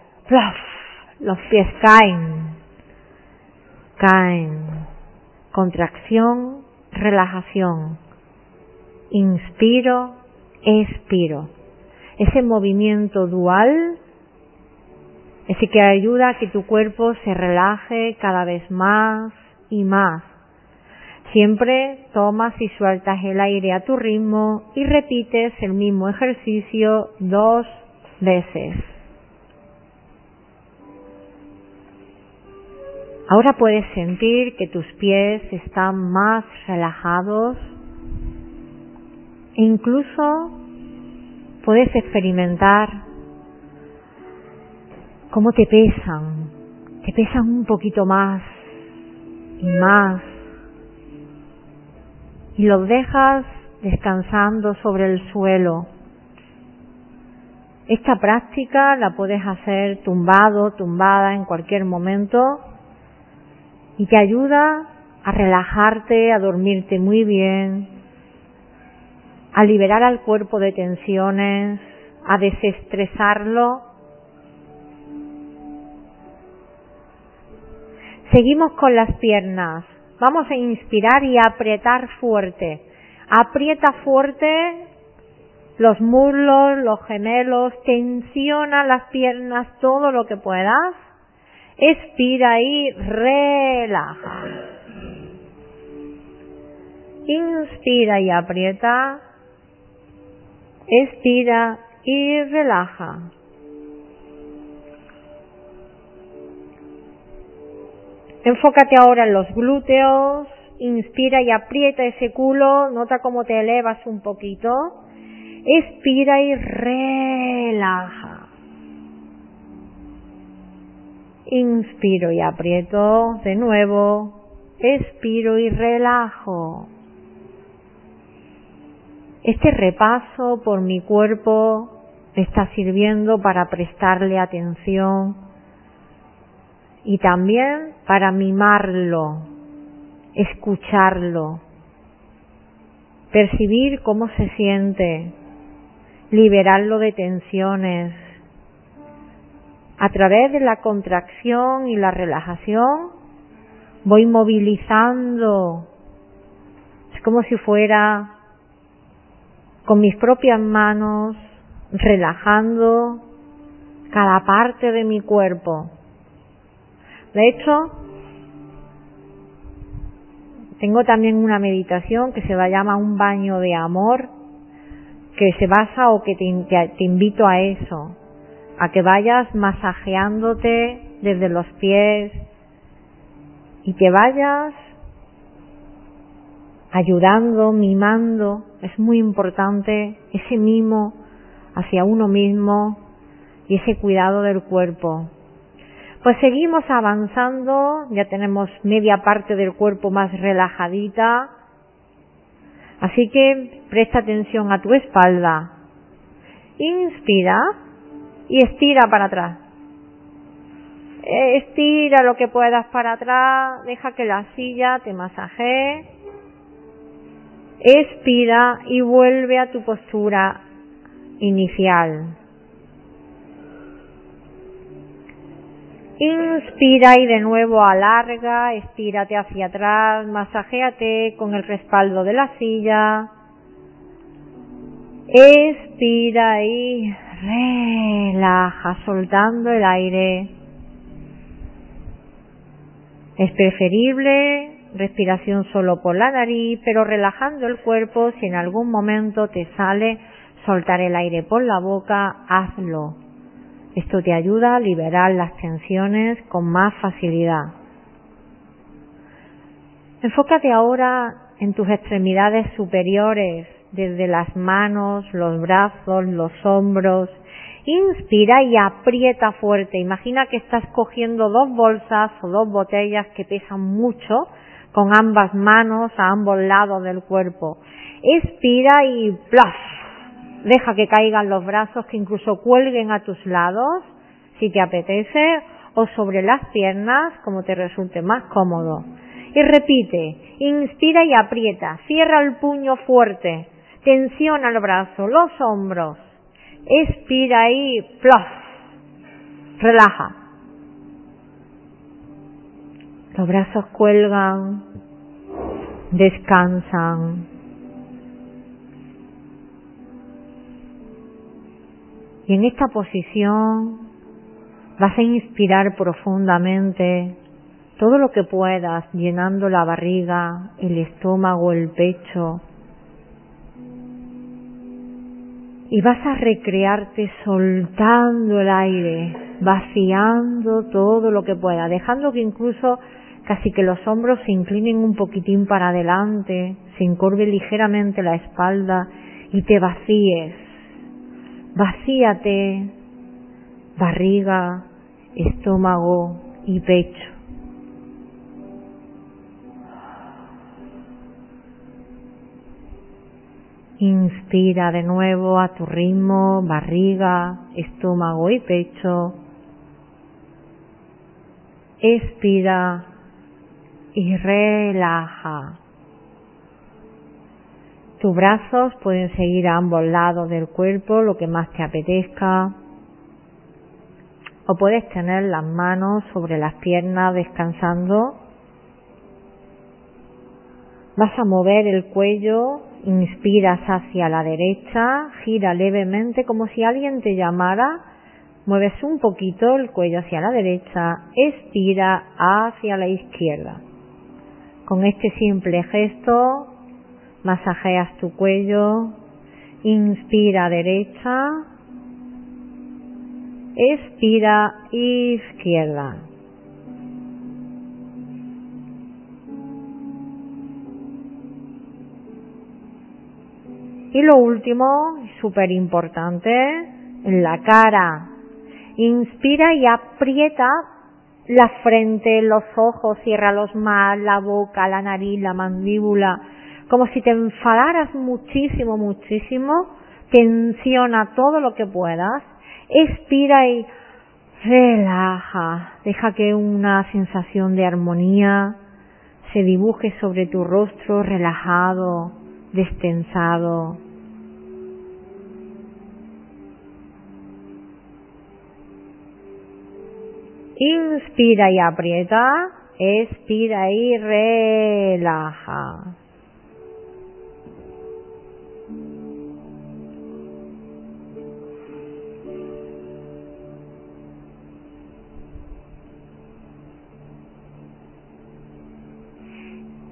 los pies caen, caen, contracción, relajación, inspiro, expiro. Ese movimiento dual, ese que ayuda a que tu cuerpo se relaje cada vez más y más Siempre tomas y sueltas el aire a tu ritmo y repites el mismo ejercicio dos veces. Ahora puedes sentir que tus pies están más relajados. E incluso puedes experimentar cómo te pesan, te pesan un poquito más y más. Y los dejas descansando sobre el suelo. Esta práctica la puedes hacer tumbado, tumbada en cualquier momento y te ayuda a relajarte, a dormirte muy bien, a liberar al cuerpo de tensiones, a desestresarlo. Seguimos con las piernas. Vamos a inspirar y apretar fuerte. Aprieta fuerte los muslos, los gemelos, tensiona las piernas todo lo que puedas. Expira y relaja. Inspira y aprieta. Estira y relaja. Enfócate ahora en los glúteos, inspira y aprieta ese culo, nota cómo te elevas un poquito, expira y relaja. Inspiro y aprieto de nuevo, expiro y relajo. Este repaso por mi cuerpo me está sirviendo para prestarle atención y también para mimarlo, escucharlo, percibir cómo se siente, liberarlo de tensiones. A través de la contracción y la relajación voy movilizando. Es como si fuera con mis propias manos, relajando cada parte de mi cuerpo. De hecho, tengo también una meditación que se llama un baño de amor, que se basa o que te, te invito a eso, a que vayas masajeándote desde los pies y que vayas ayudando, mimando, es muy importante ese mimo hacia uno mismo y ese cuidado del cuerpo. Pues seguimos avanzando, ya tenemos media parte del cuerpo más relajadita, así que presta atención a tu espalda. Inspira y estira para atrás. Estira lo que puedas para atrás, deja que la silla te masajee Expira y vuelve a tu postura inicial. Inspira y de nuevo alarga, estírate hacia atrás, masajéate con el respaldo de la silla. Expira y relaja, soltando el aire. Es preferible respiración solo por la nariz, pero relajando el cuerpo, si en algún momento te sale soltar el aire por la boca, hazlo. Esto te ayuda a liberar las tensiones con más facilidad. Enfócate ahora en tus extremidades superiores, desde las manos, los brazos, los hombros. Inspira y aprieta fuerte. Imagina que estás cogiendo dos bolsas o dos botellas que pesan mucho con ambas manos a ambos lados del cuerpo. Expira y ¡plaf! Deja que caigan los brazos que incluso cuelguen a tus lados, si te apetece, o sobre las piernas, como te resulte más cómodo. Y repite, inspira y aprieta, cierra el puño fuerte, tensiona el brazo, los hombros. Expira y ¡plaf! Relaja. Los brazos cuelgan, descansan. Y en esta posición vas a inspirar profundamente todo lo que puedas, llenando la barriga, el estómago, el pecho. Y vas a recrearte soltando el aire, vaciando todo lo que pueda, dejando que incluso casi que los hombros se inclinen un poquitín para adelante, se encorve ligeramente la espalda y te vacíes. Vacíate, barriga, estómago y pecho. Inspira de nuevo a tu ritmo, barriga, estómago y pecho. Expira y relaja. Tus brazos pueden seguir a ambos lados del cuerpo, lo que más te apetezca. O puedes tener las manos sobre las piernas descansando. Vas a mover el cuello, inspiras hacia la derecha, gira levemente como si alguien te llamara, mueves un poquito el cuello hacia la derecha, expira hacia la izquierda. Con este simple gesto masajeas tu cuello, inspira derecha, expira izquierda. Y lo último, súper importante, la cara. Inspira y aprieta la frente, los ojos, cierra los más, la boca, la nariz, la mandíbula, como si te enfadaras muchísimo, muchísimo, tensiona todo lo que puedas, expira y relaja, deja que una sensación de armonía se dibuje sobre tu rostro relajado, destensado. Inspira y aprieta, expira y relaja.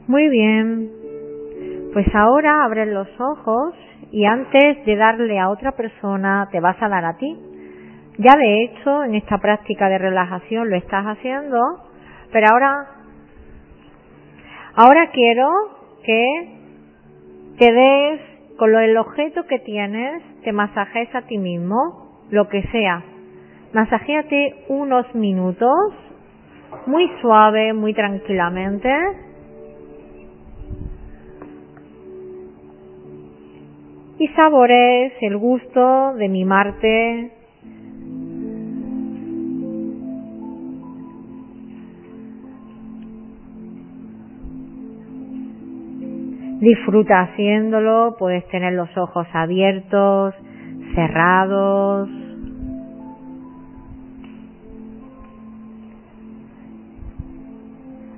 Muy bien. Pues ahora abres los ojos y antes de darle a otra persona te vas a dar a ti. Ya de hecho en esta práctica de relajación lo estás haciendo, pero ahora ahora quiero que te des con el objeto que tienes, te masajes a ti mismo, lo que sea. Masajéate unos minutos, muy suave, muy tranquilamente y sabores el gusto de mimarte Disfruta haciéndolo, puedes tener los ojos abiertos, cerrados.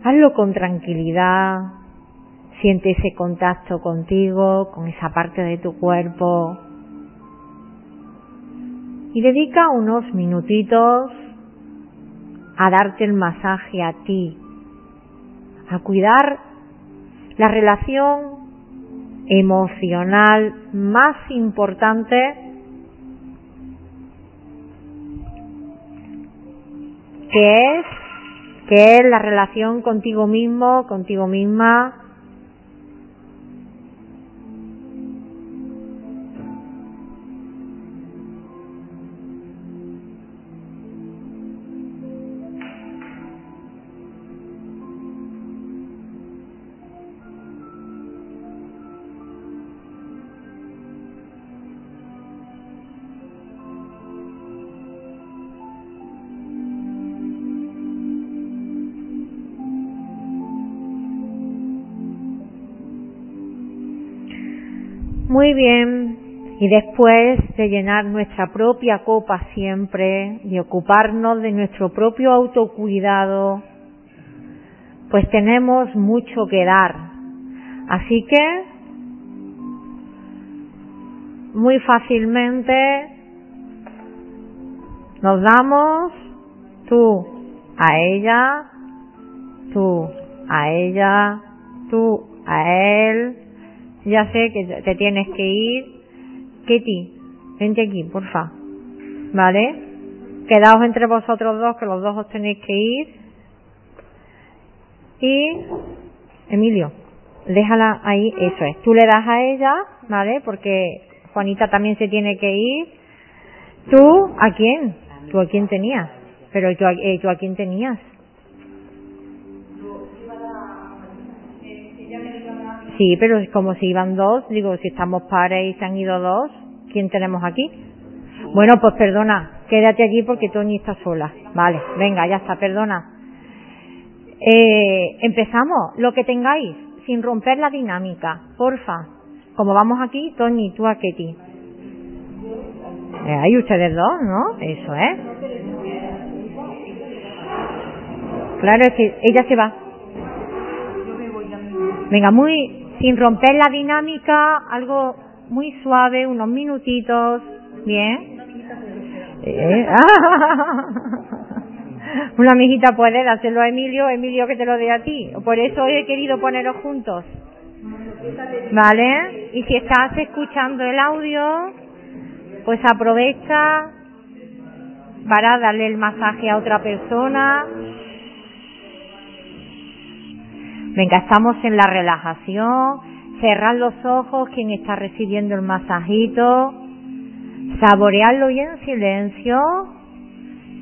Hazlo con tranquilidad, Siente ese contacto contigo, con esa parte de tu cuerpo. Y dedica unos minutitos a darte el masaje a ti, a cuidar la relación emocional más importante que es que es la relación contigo mismo, contigo misma, Muy bien. Y después de llenar nuestra propia copa siempre, de ocuparnos de nuestro propio autocuidado, pues tenemos mucho que dar. Así que, muy fácilmente, nos damos tú a ella tú a ella, tú a él. Ya sé que te tienes que ir. Kitty, vente aquí, porfa. ¿Vale? Quedaos entre vosotros dos, que los dos os tenéis que ir. Y, Emilio, déjala ahí, eso es. Tú le das a ella, ¿vale? Porque Juanita también se tiene que ir. ¿Tú a quién? ¿Tú a quién tenías? Pero ¿tú a, eh, ¿tú a quién tenías? Sí, pero es como si iban dos, digo, si estamos pares y se han ido dos, ¿quién tenemos aquí? Bueno, pues perdona, quédate aquí porque Toñi está sola. Vale, venga, ya está, perdona. Eh, empezamos, lo que tengáis, sin romper la dinámica, porfa. Como vamos aquí, Toñi, tú a Ketty. Eh, hay ustedes dos, ¿no? Eso es. Claro, es que ella se va. Venga, muy, sin romper la dinámica, algo muy suave, unos minutitos, bien. Eh, [laughs] Una amiguita puede dárselo a Emilio, Emilio que te lo dé a ti. Por eso he querido poneros juntos. ¿Vale? Y si estás escuchando el audio, pues aprovecha para darle el masaje a otra persona. Venga, estamos en la relajación. Cerrad los ojos quien está recibiendo el masajito. Saborearlo y en silencio.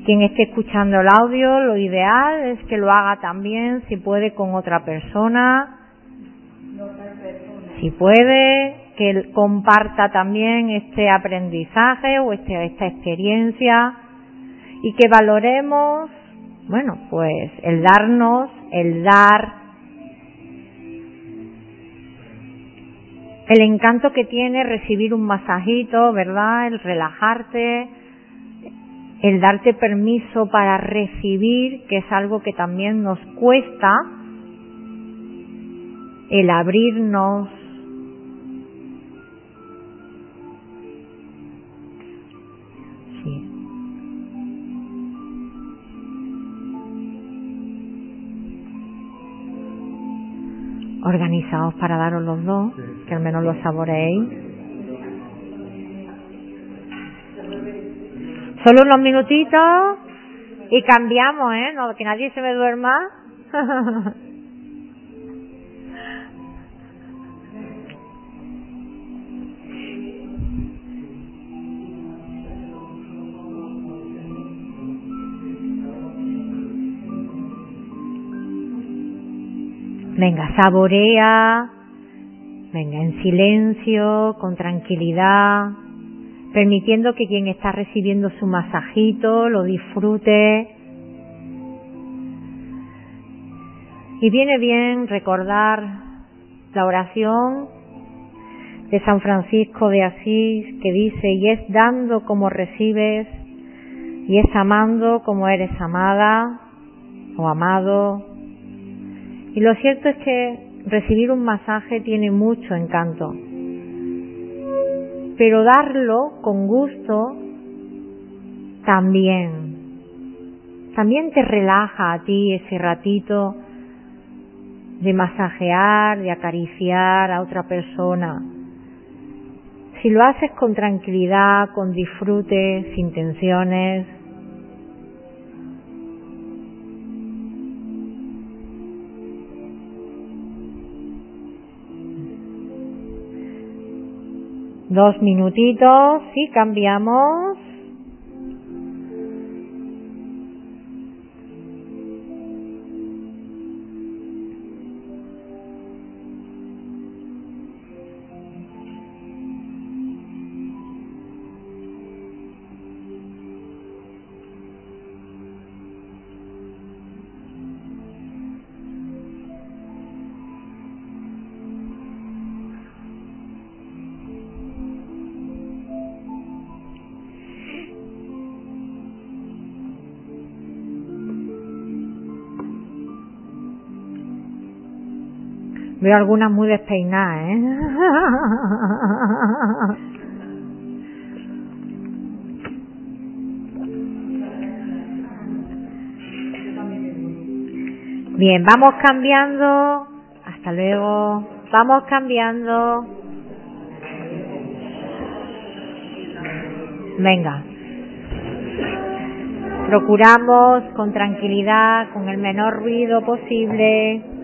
Quien esté escuchando el audio, lo ideal es que lo haga también, si puede, con otra persona. Si puede, que comparta también este aprendizaje o este, esta experiencia y que valoremos, bueno, pues el darnos, el dar, el encanto que tiene recibir un masajito, ¿verdad? El relajarte, el darte permiso para recibir, que es algo que también nos cuesta, el abrirnos, sí. para daros los dos, que al menos lo saboreéis. Solo unos minutitos y cambiamos, ¿eh? No, que nadie se me duerma. [laughs] Venga, saborea, venga, en silencio, con tranquilidad, permitiendo que quien está recibiendo su masajito lo disfrute. Y viene bien recordar la oración de San Francisco de Asís que dice, y es dando como recibes, y es amando como eres amada o amado. Y lo cierto es que recibir un masaje tiene mucho encanto, pero darlo con gusto también. También te relaja a ti ese ratito de masajear, de acariciar a otra persona. Si lo haces con tranquilidad, con disfrute, sin tensiones, Dos minutitos y cambiamos. Veo algunas muy despeinadas, ¿eh? Bien, vamos cambiando. Hasta luego. Vamos cambiando. Venga. Procuramos con tranquilidad, con el menor ruido posible.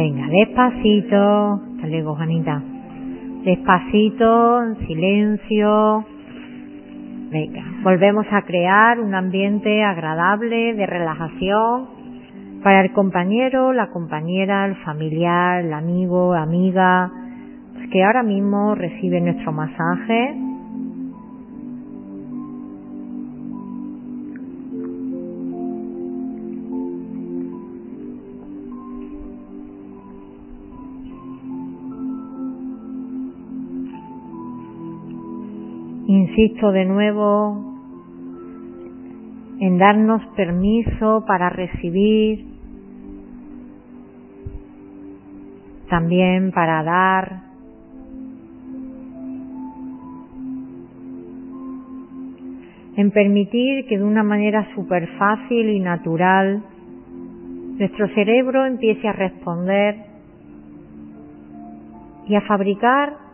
Venga, despacito. Hasta luego, Juanita. Despacito, en silencio. Venga, volvemos a crear un ambiente agradable de relajación para el compañero, la compañera, el familiar, el amigo, amiga, que ahora mismo recibe nuestro masaje Insisto de nuevo en darnos permiso para recibir, también para dar. En permitir que de una manera súper fácil y natural nuestro cerebro empiece a responder y a fabricar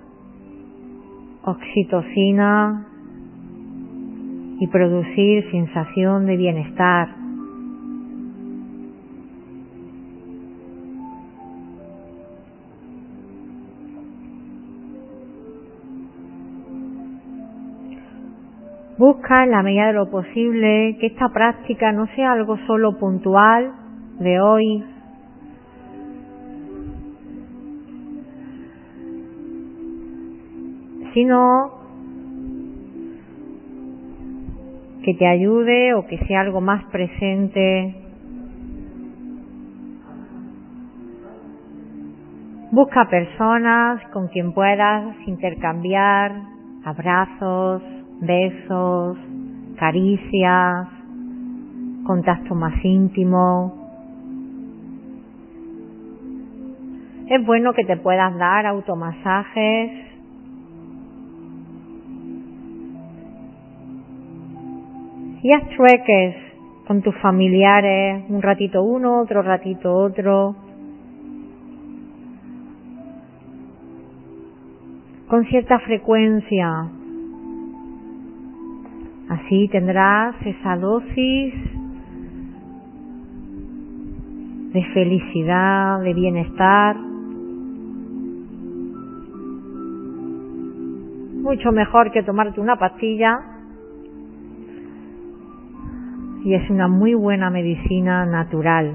oxitocina y producir sensación de bienestar. Busca en la medida de lo posible que esta práctica no sea algo solo puntual de hoy sino que te ayude o que sea algo más presente. Busca personas con quien puedas intercambiar abrazos, besos, caricias, contacto más íntimo. Es bueno que te puedas dar automasajes y haz trueques con tus familiares, un ratito uno, otro ratito otro, con cierta frecuencia. Así tendrás esa dosis de felicidad, de bienestar, mucho mejor que tomarte una pastilla y es una muy buena medicina natural.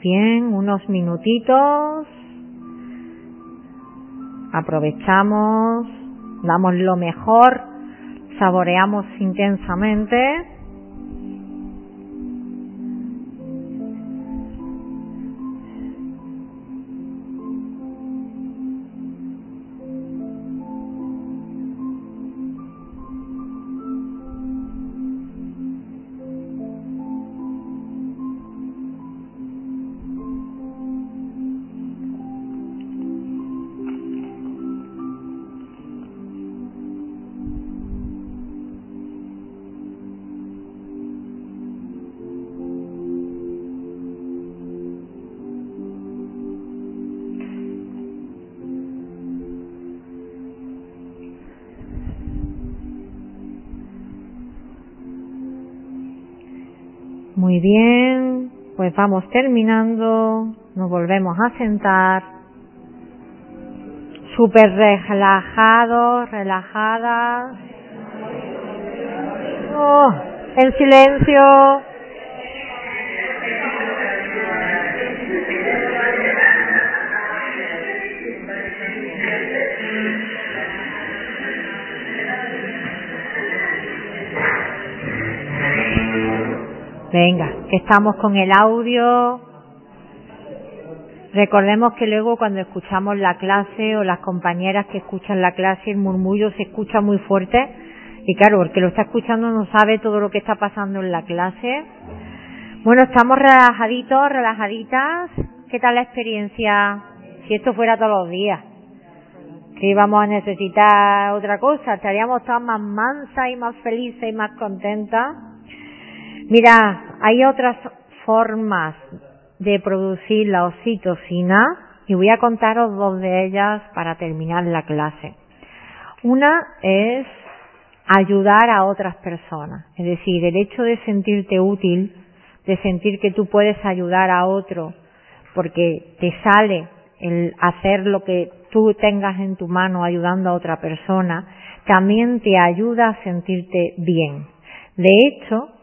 Bien, unos minutitos aprovechamos, damos lo mejor, saboreamos intensamente bien, pues vamos terminando, nos volvemos a sentar, súper relajados, relajadas. Oh, en silencio. Venga, que estamos con el audio. Recordemos que luego cuando escuchamos la clase o las compañeras que escuchan la clase, el murmullo se escucha muy fuerte. Y claro, porque lo está escuchando no sabe todo lo que está pasando en la clase. Bueno, estamos relajaditos, relajaditas. ¿Qué tal la experiencia? Si esto fuera todos los días, que íbamos a necesitar otra cosa, estaríamos todas más mansas y más felices y más contentas. Mira, hay otras formas de producir la oxitocina y voy a contaros dos de ellas para terminar la clase. Una es ayudar a otras personas, es decir, el hecho de sentirte útil, de sentir que tú puedes ayudar a otro porque te sale el hacer lo que tú tengas en tu mano ayudando a otra persona, también te ayuda a sentirte bien. De hecho,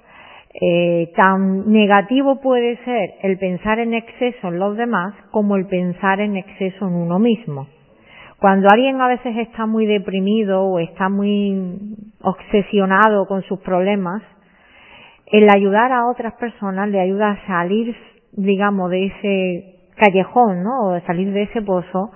eh, tan negativo puede ser el pensar en exceso en los demás como el pensar en exceso en uno mismo. Cuando alguien a veces está muy deprimido o está muy obsesionado con sus problemas, el ayudar a otras personas le ayuda a salir, digamos, de ese callejón, ¿no? O de salir de ese pozo,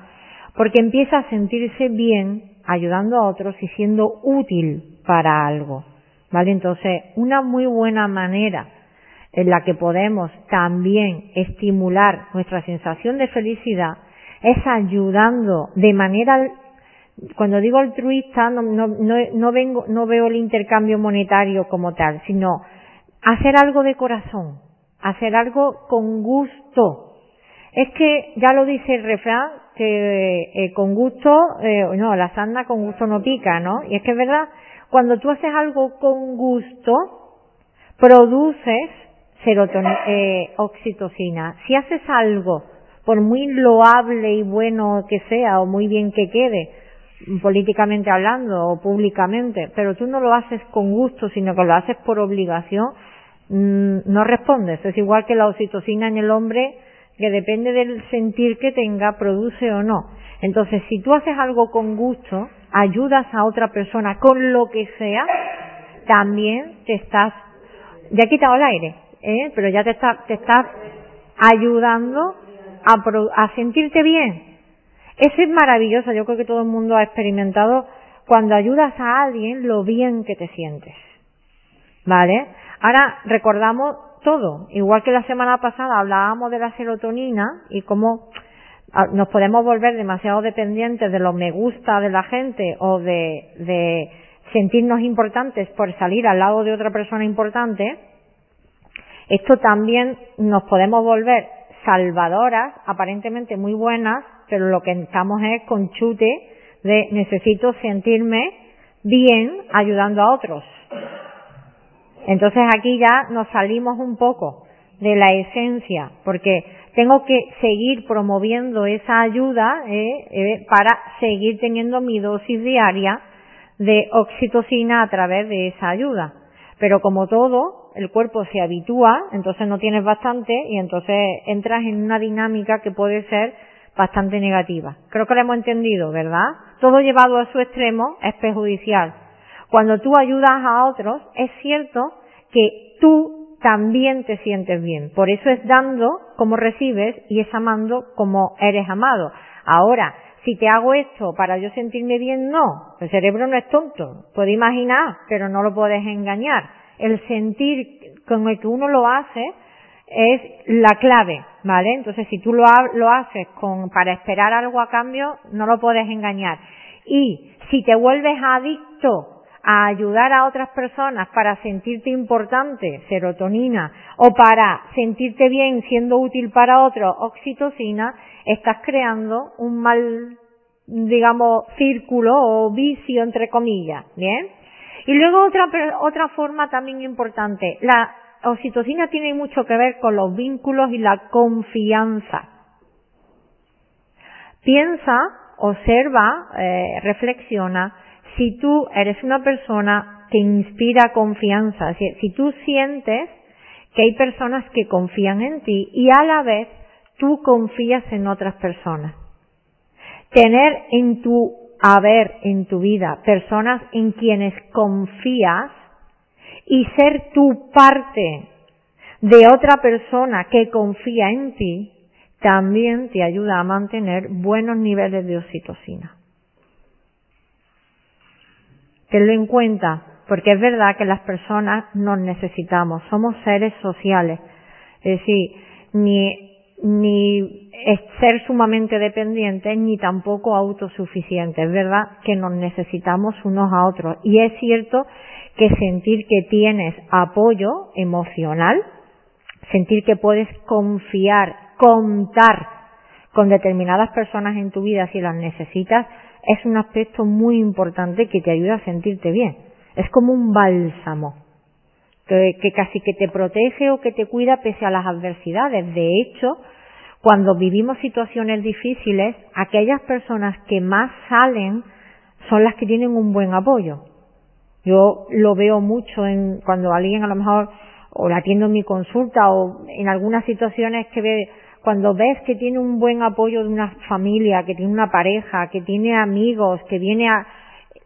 porque empieza a sentirse bien ayudando a otros y siendo útil para algo. ¿Vale? Entonces, una muy buena manera en la que podemos también estimular nuestra sensación de felicidad es ayudando de manera cuando digo altruista no, no, no, no, vengo, no veo el intercambio monetario como tal, sino hacer algo de corazón, hacer algo con gusto. Es que ya lo dice el refrán que eh, con gusto, eh, no, la sanda con gusto no pica, ¿no? Y es que es verdad, cuando tú haces algo con gusto, produces eh, oxitocina. Si haces algo, por muy loable y bueno que sea, o muy bien que quede, políticamente hablando o públicamente, pero tú no lo haces con gusto, sino que lo haces por obligación, mm, no respondes. Es igual que la oxitocina en el hombre, que depende del sentir que tenga, produce o no. Entonces, si tú haces algo con gusto, ayudas a otra persona con lo que sea, también te estás, ya he quitado el aire, ¿eh? pero ya te, te estás ayudando a, a sentirte bien. Eso es maravilloso, yo creo que todo el mundo ha experimentado cuando ayudas a alguien lo bien que te sientes. ¿Vale? Ahora recordamos todo, igual que la semana pasada hablábamos de la serotonina y cómo nos podemos volver demasiado dependientes de los me gusta de la gente o de, de sentirnos importantes por salir al lado de otra persona importante, esto también nos podemos volver salvadoras, aparentemente muy buenas, pero lo que estamos es con chute de necesito sentirme bien ayudando a otros. Entonces aquí ya nos salimos un poco de la esencia, porque tengo que seguir promoviendo esa ayuda eh, eh, para seguir teniendo mi dosis diaria de oxitocina a través de esa ayuda. Pero como todo, el cuerpo se habitúa, entonces no tienes bastante y entonces entras en una dinámica que puede ser bastante negativa. Creo que lo hemos entendido, ¿verdad? Todo llevado a su extremo es perjudicial. Cuando tú ayudas a otros, es cierto que tú también te sientes bien. Por eso es dando como recibes y es amando como eres amado. Ahora, si te hago esto para yo sentirme bien, no. El cerebro no es tonto. Puede imaginar, pero no lo puedes engañar. El sentir con el que uno lo hace es la clave, ¿vale? Entonces, si tú lo, lo haces con, para esperar algo a cambio, no lo puedes engañar. Y si te vuelves adicto a ayudar a otras personas para sentirte importante, serotonina, o para sentirte bien siendo útil para otros, oxitocina, estás creando un mal, digamos, círculo o vicio, entre comillas, ¿bien? Y luego otra, otra forma también importante, la oxitocina tiene mucho que ver con los vínculos y la confianza. Piensa, observa, eh, reflexiona, si tú eres una persona que inspira confianza, si, si tú sientes que hay personas que confían en ti y a la vez tú confías en otras personas. Tener en tu haber, en tu vida, personas en quienes confías y ser tu parte de otra persona que confía en ti también te ayuda a mantener buenos niveles de oxitocina. Tenlo en cuenta, porque es verdad que las personas nos necesitamos, somos seres sociales. Es decir, ni, ni ser sumamente dependientes ni tampoco autosuficientes. Es verdad que nos necesitamos unos a otros. Y es cierto que sentir que tienes apoyo emocional, sentir que puedes confiar, contar con determinadas personas en tu vida si las necesitas, es un aspecto muy importante que te ayuda a sentirte bien. Es como un bálsamo que, casi que te protege o que te cuida pese a las adversidades. De hecho, cuando vivimos situaciones difíciles, aquellas personas que más salen son las que tienen un buen apoyo. Yo lo veo mucho en cuando alguien a lo mejor o la atiendo en mi consulta o en algunas situaciones que ve cuando ves que tiene un buen apoyo de una familia, que tiene una pareja, que tiene amigos, que viene a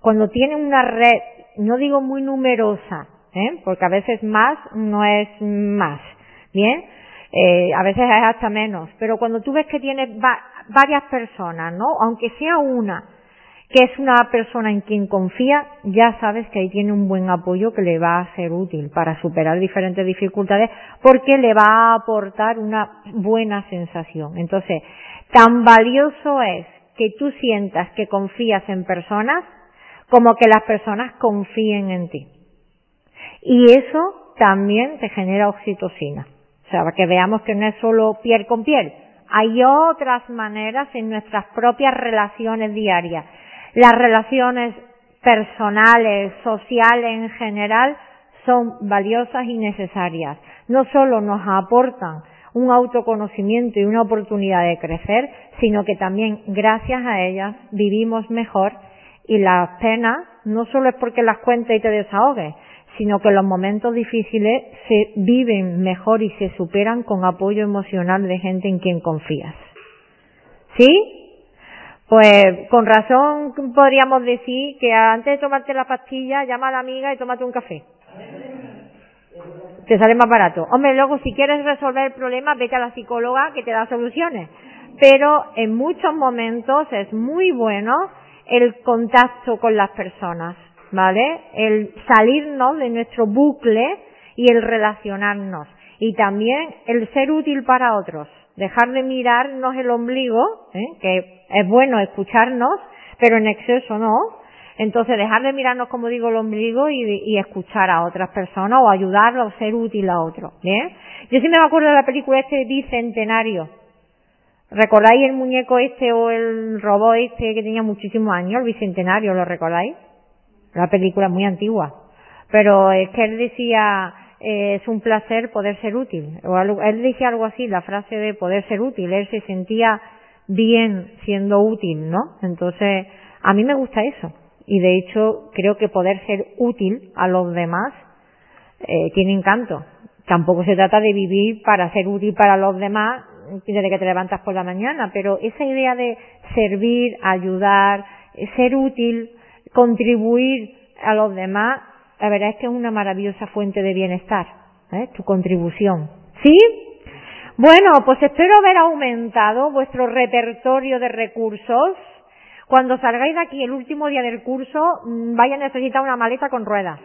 cuando tiene una red, no digo muy numerosa, ¿eh? porque a veces más no es más, bien, eh, a veces es hasta menos, pero cuando tú ves que tienes varias personas, ¿no? Aunque sea una, que es una persona en quien confía, ya sabes que ahí tiene un buen apoyo que le va a ser útil para superar diferentes dificultades porque le va a aportar una buena sensación. Entonces, tan valioso es que tú sientas que confías en personas como que las personas confíen en ti. Y eso también te genera oxitocina. O sea, que veamos que no es solo piel con piel. Hay otras maneras en nuestras propias relaciones diarias las relaciones personales, sociales en general, son valiosas y necesarias. No solo nos aportan un autoconocimiento y una oportunidad de crecer, sino que también gracias a ellas vivimos mejor y las penas no solo es porque las cuentes y te desahogues, sino que los momentos difíciles se viven mejor y se superan con apoyo emocional de gente en quien confías. ¿Sí? Pues con razón podríamos decir que antes de tomarte la pastilla, llama a la amiga y tómate un café. Te sale más barato. Hombre, luego si quieres resolver el problema, vete a la psicóloga que te da soluciones. Pero en muchos momentos es muy bueno el contacto con las personas, ¿vale? El salirnos de nuestro bucle y el relacionarnos. Y también el ser útil para otros dejar de mirarnos el ombligo, ¿eh? que es bueno escucharnos, pero en exceso no. Entonces dejar de mirarnos, como digo, el ombligo y, escuchar a otras personas o ayudarlos o ser útil a otros. ¿bien? Yo sí me acuerdo de la película este Bicentenario. ¿Recordáis el muñeco este o el robot este que tenía muchísimos años, el Bicentenario, lo recordáis? La película muy antigua. Pero es que él decía, eh, es un placer poder ser útil. O él decía algo así, la frase de poder ser útil. Él se sentía bien siendo útil, ¿no? Entonces, a mí me gusta eso. Y de hecho, creo que poder ser útil a los demás eh, tiene encanto. Tampoco se trata de vivir para ser útil para los demás desde que te levantas por la mañana, pero esa idea de servir, ayudar, ser útil, contribuir a los demás, la verdad es que es una maravillosa fuente de bienestar, ¿eh? tu contribución. ¿Sí? Bueno, pues espero haber aumentado vuestro repertorio de recursos. Cuando salgáis de aquí el último día del curso, mm, vaya a necesitar una maleta con ruedas.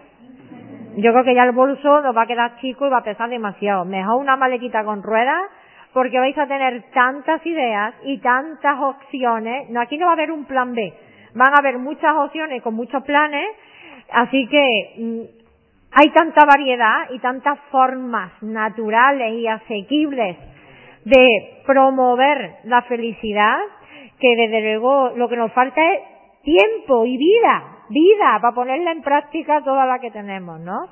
Yo creo que ya el bolso nos va a quedar chico y va a pesar demasiado. Mejor una maletita con ruedas porque vais a tener tantas ideas y tantas opciones. No, aquí no va a haber un plan B. Van a haber muchas opciones con muchos planes Así que mm, hay tanta variedad y tantas formas naturales y asequibles de promover la felicidad que desde luego lo que nos falta es tiempo y vida, vida para ponerla en práctica toda la que tenemos, ¿no?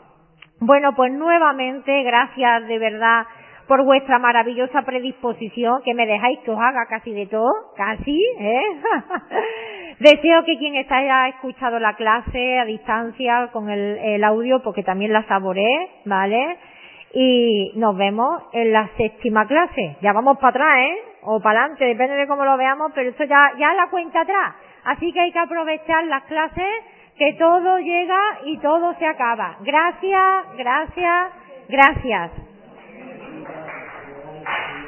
Bueno, pues nuevamente gracias de verdad por vuestra maravillosa predisposición, que me dejáis que os haga casi de todo, casi, ¿eh? [laughs] Deseo que quien está haya escuchado la clase a distancia con el, audio, porque también la saboré, ¿vale? Y nos vemos en la séptima clase. Ya vamos para atrás, ¿eh? O para adelante, depende de cómo lo veamos, pero eso ya, ya la cuenta atrás. Así que hay que aprovechar las clases, que todo llega y todo se acaba. Gracias, gracias, gracias.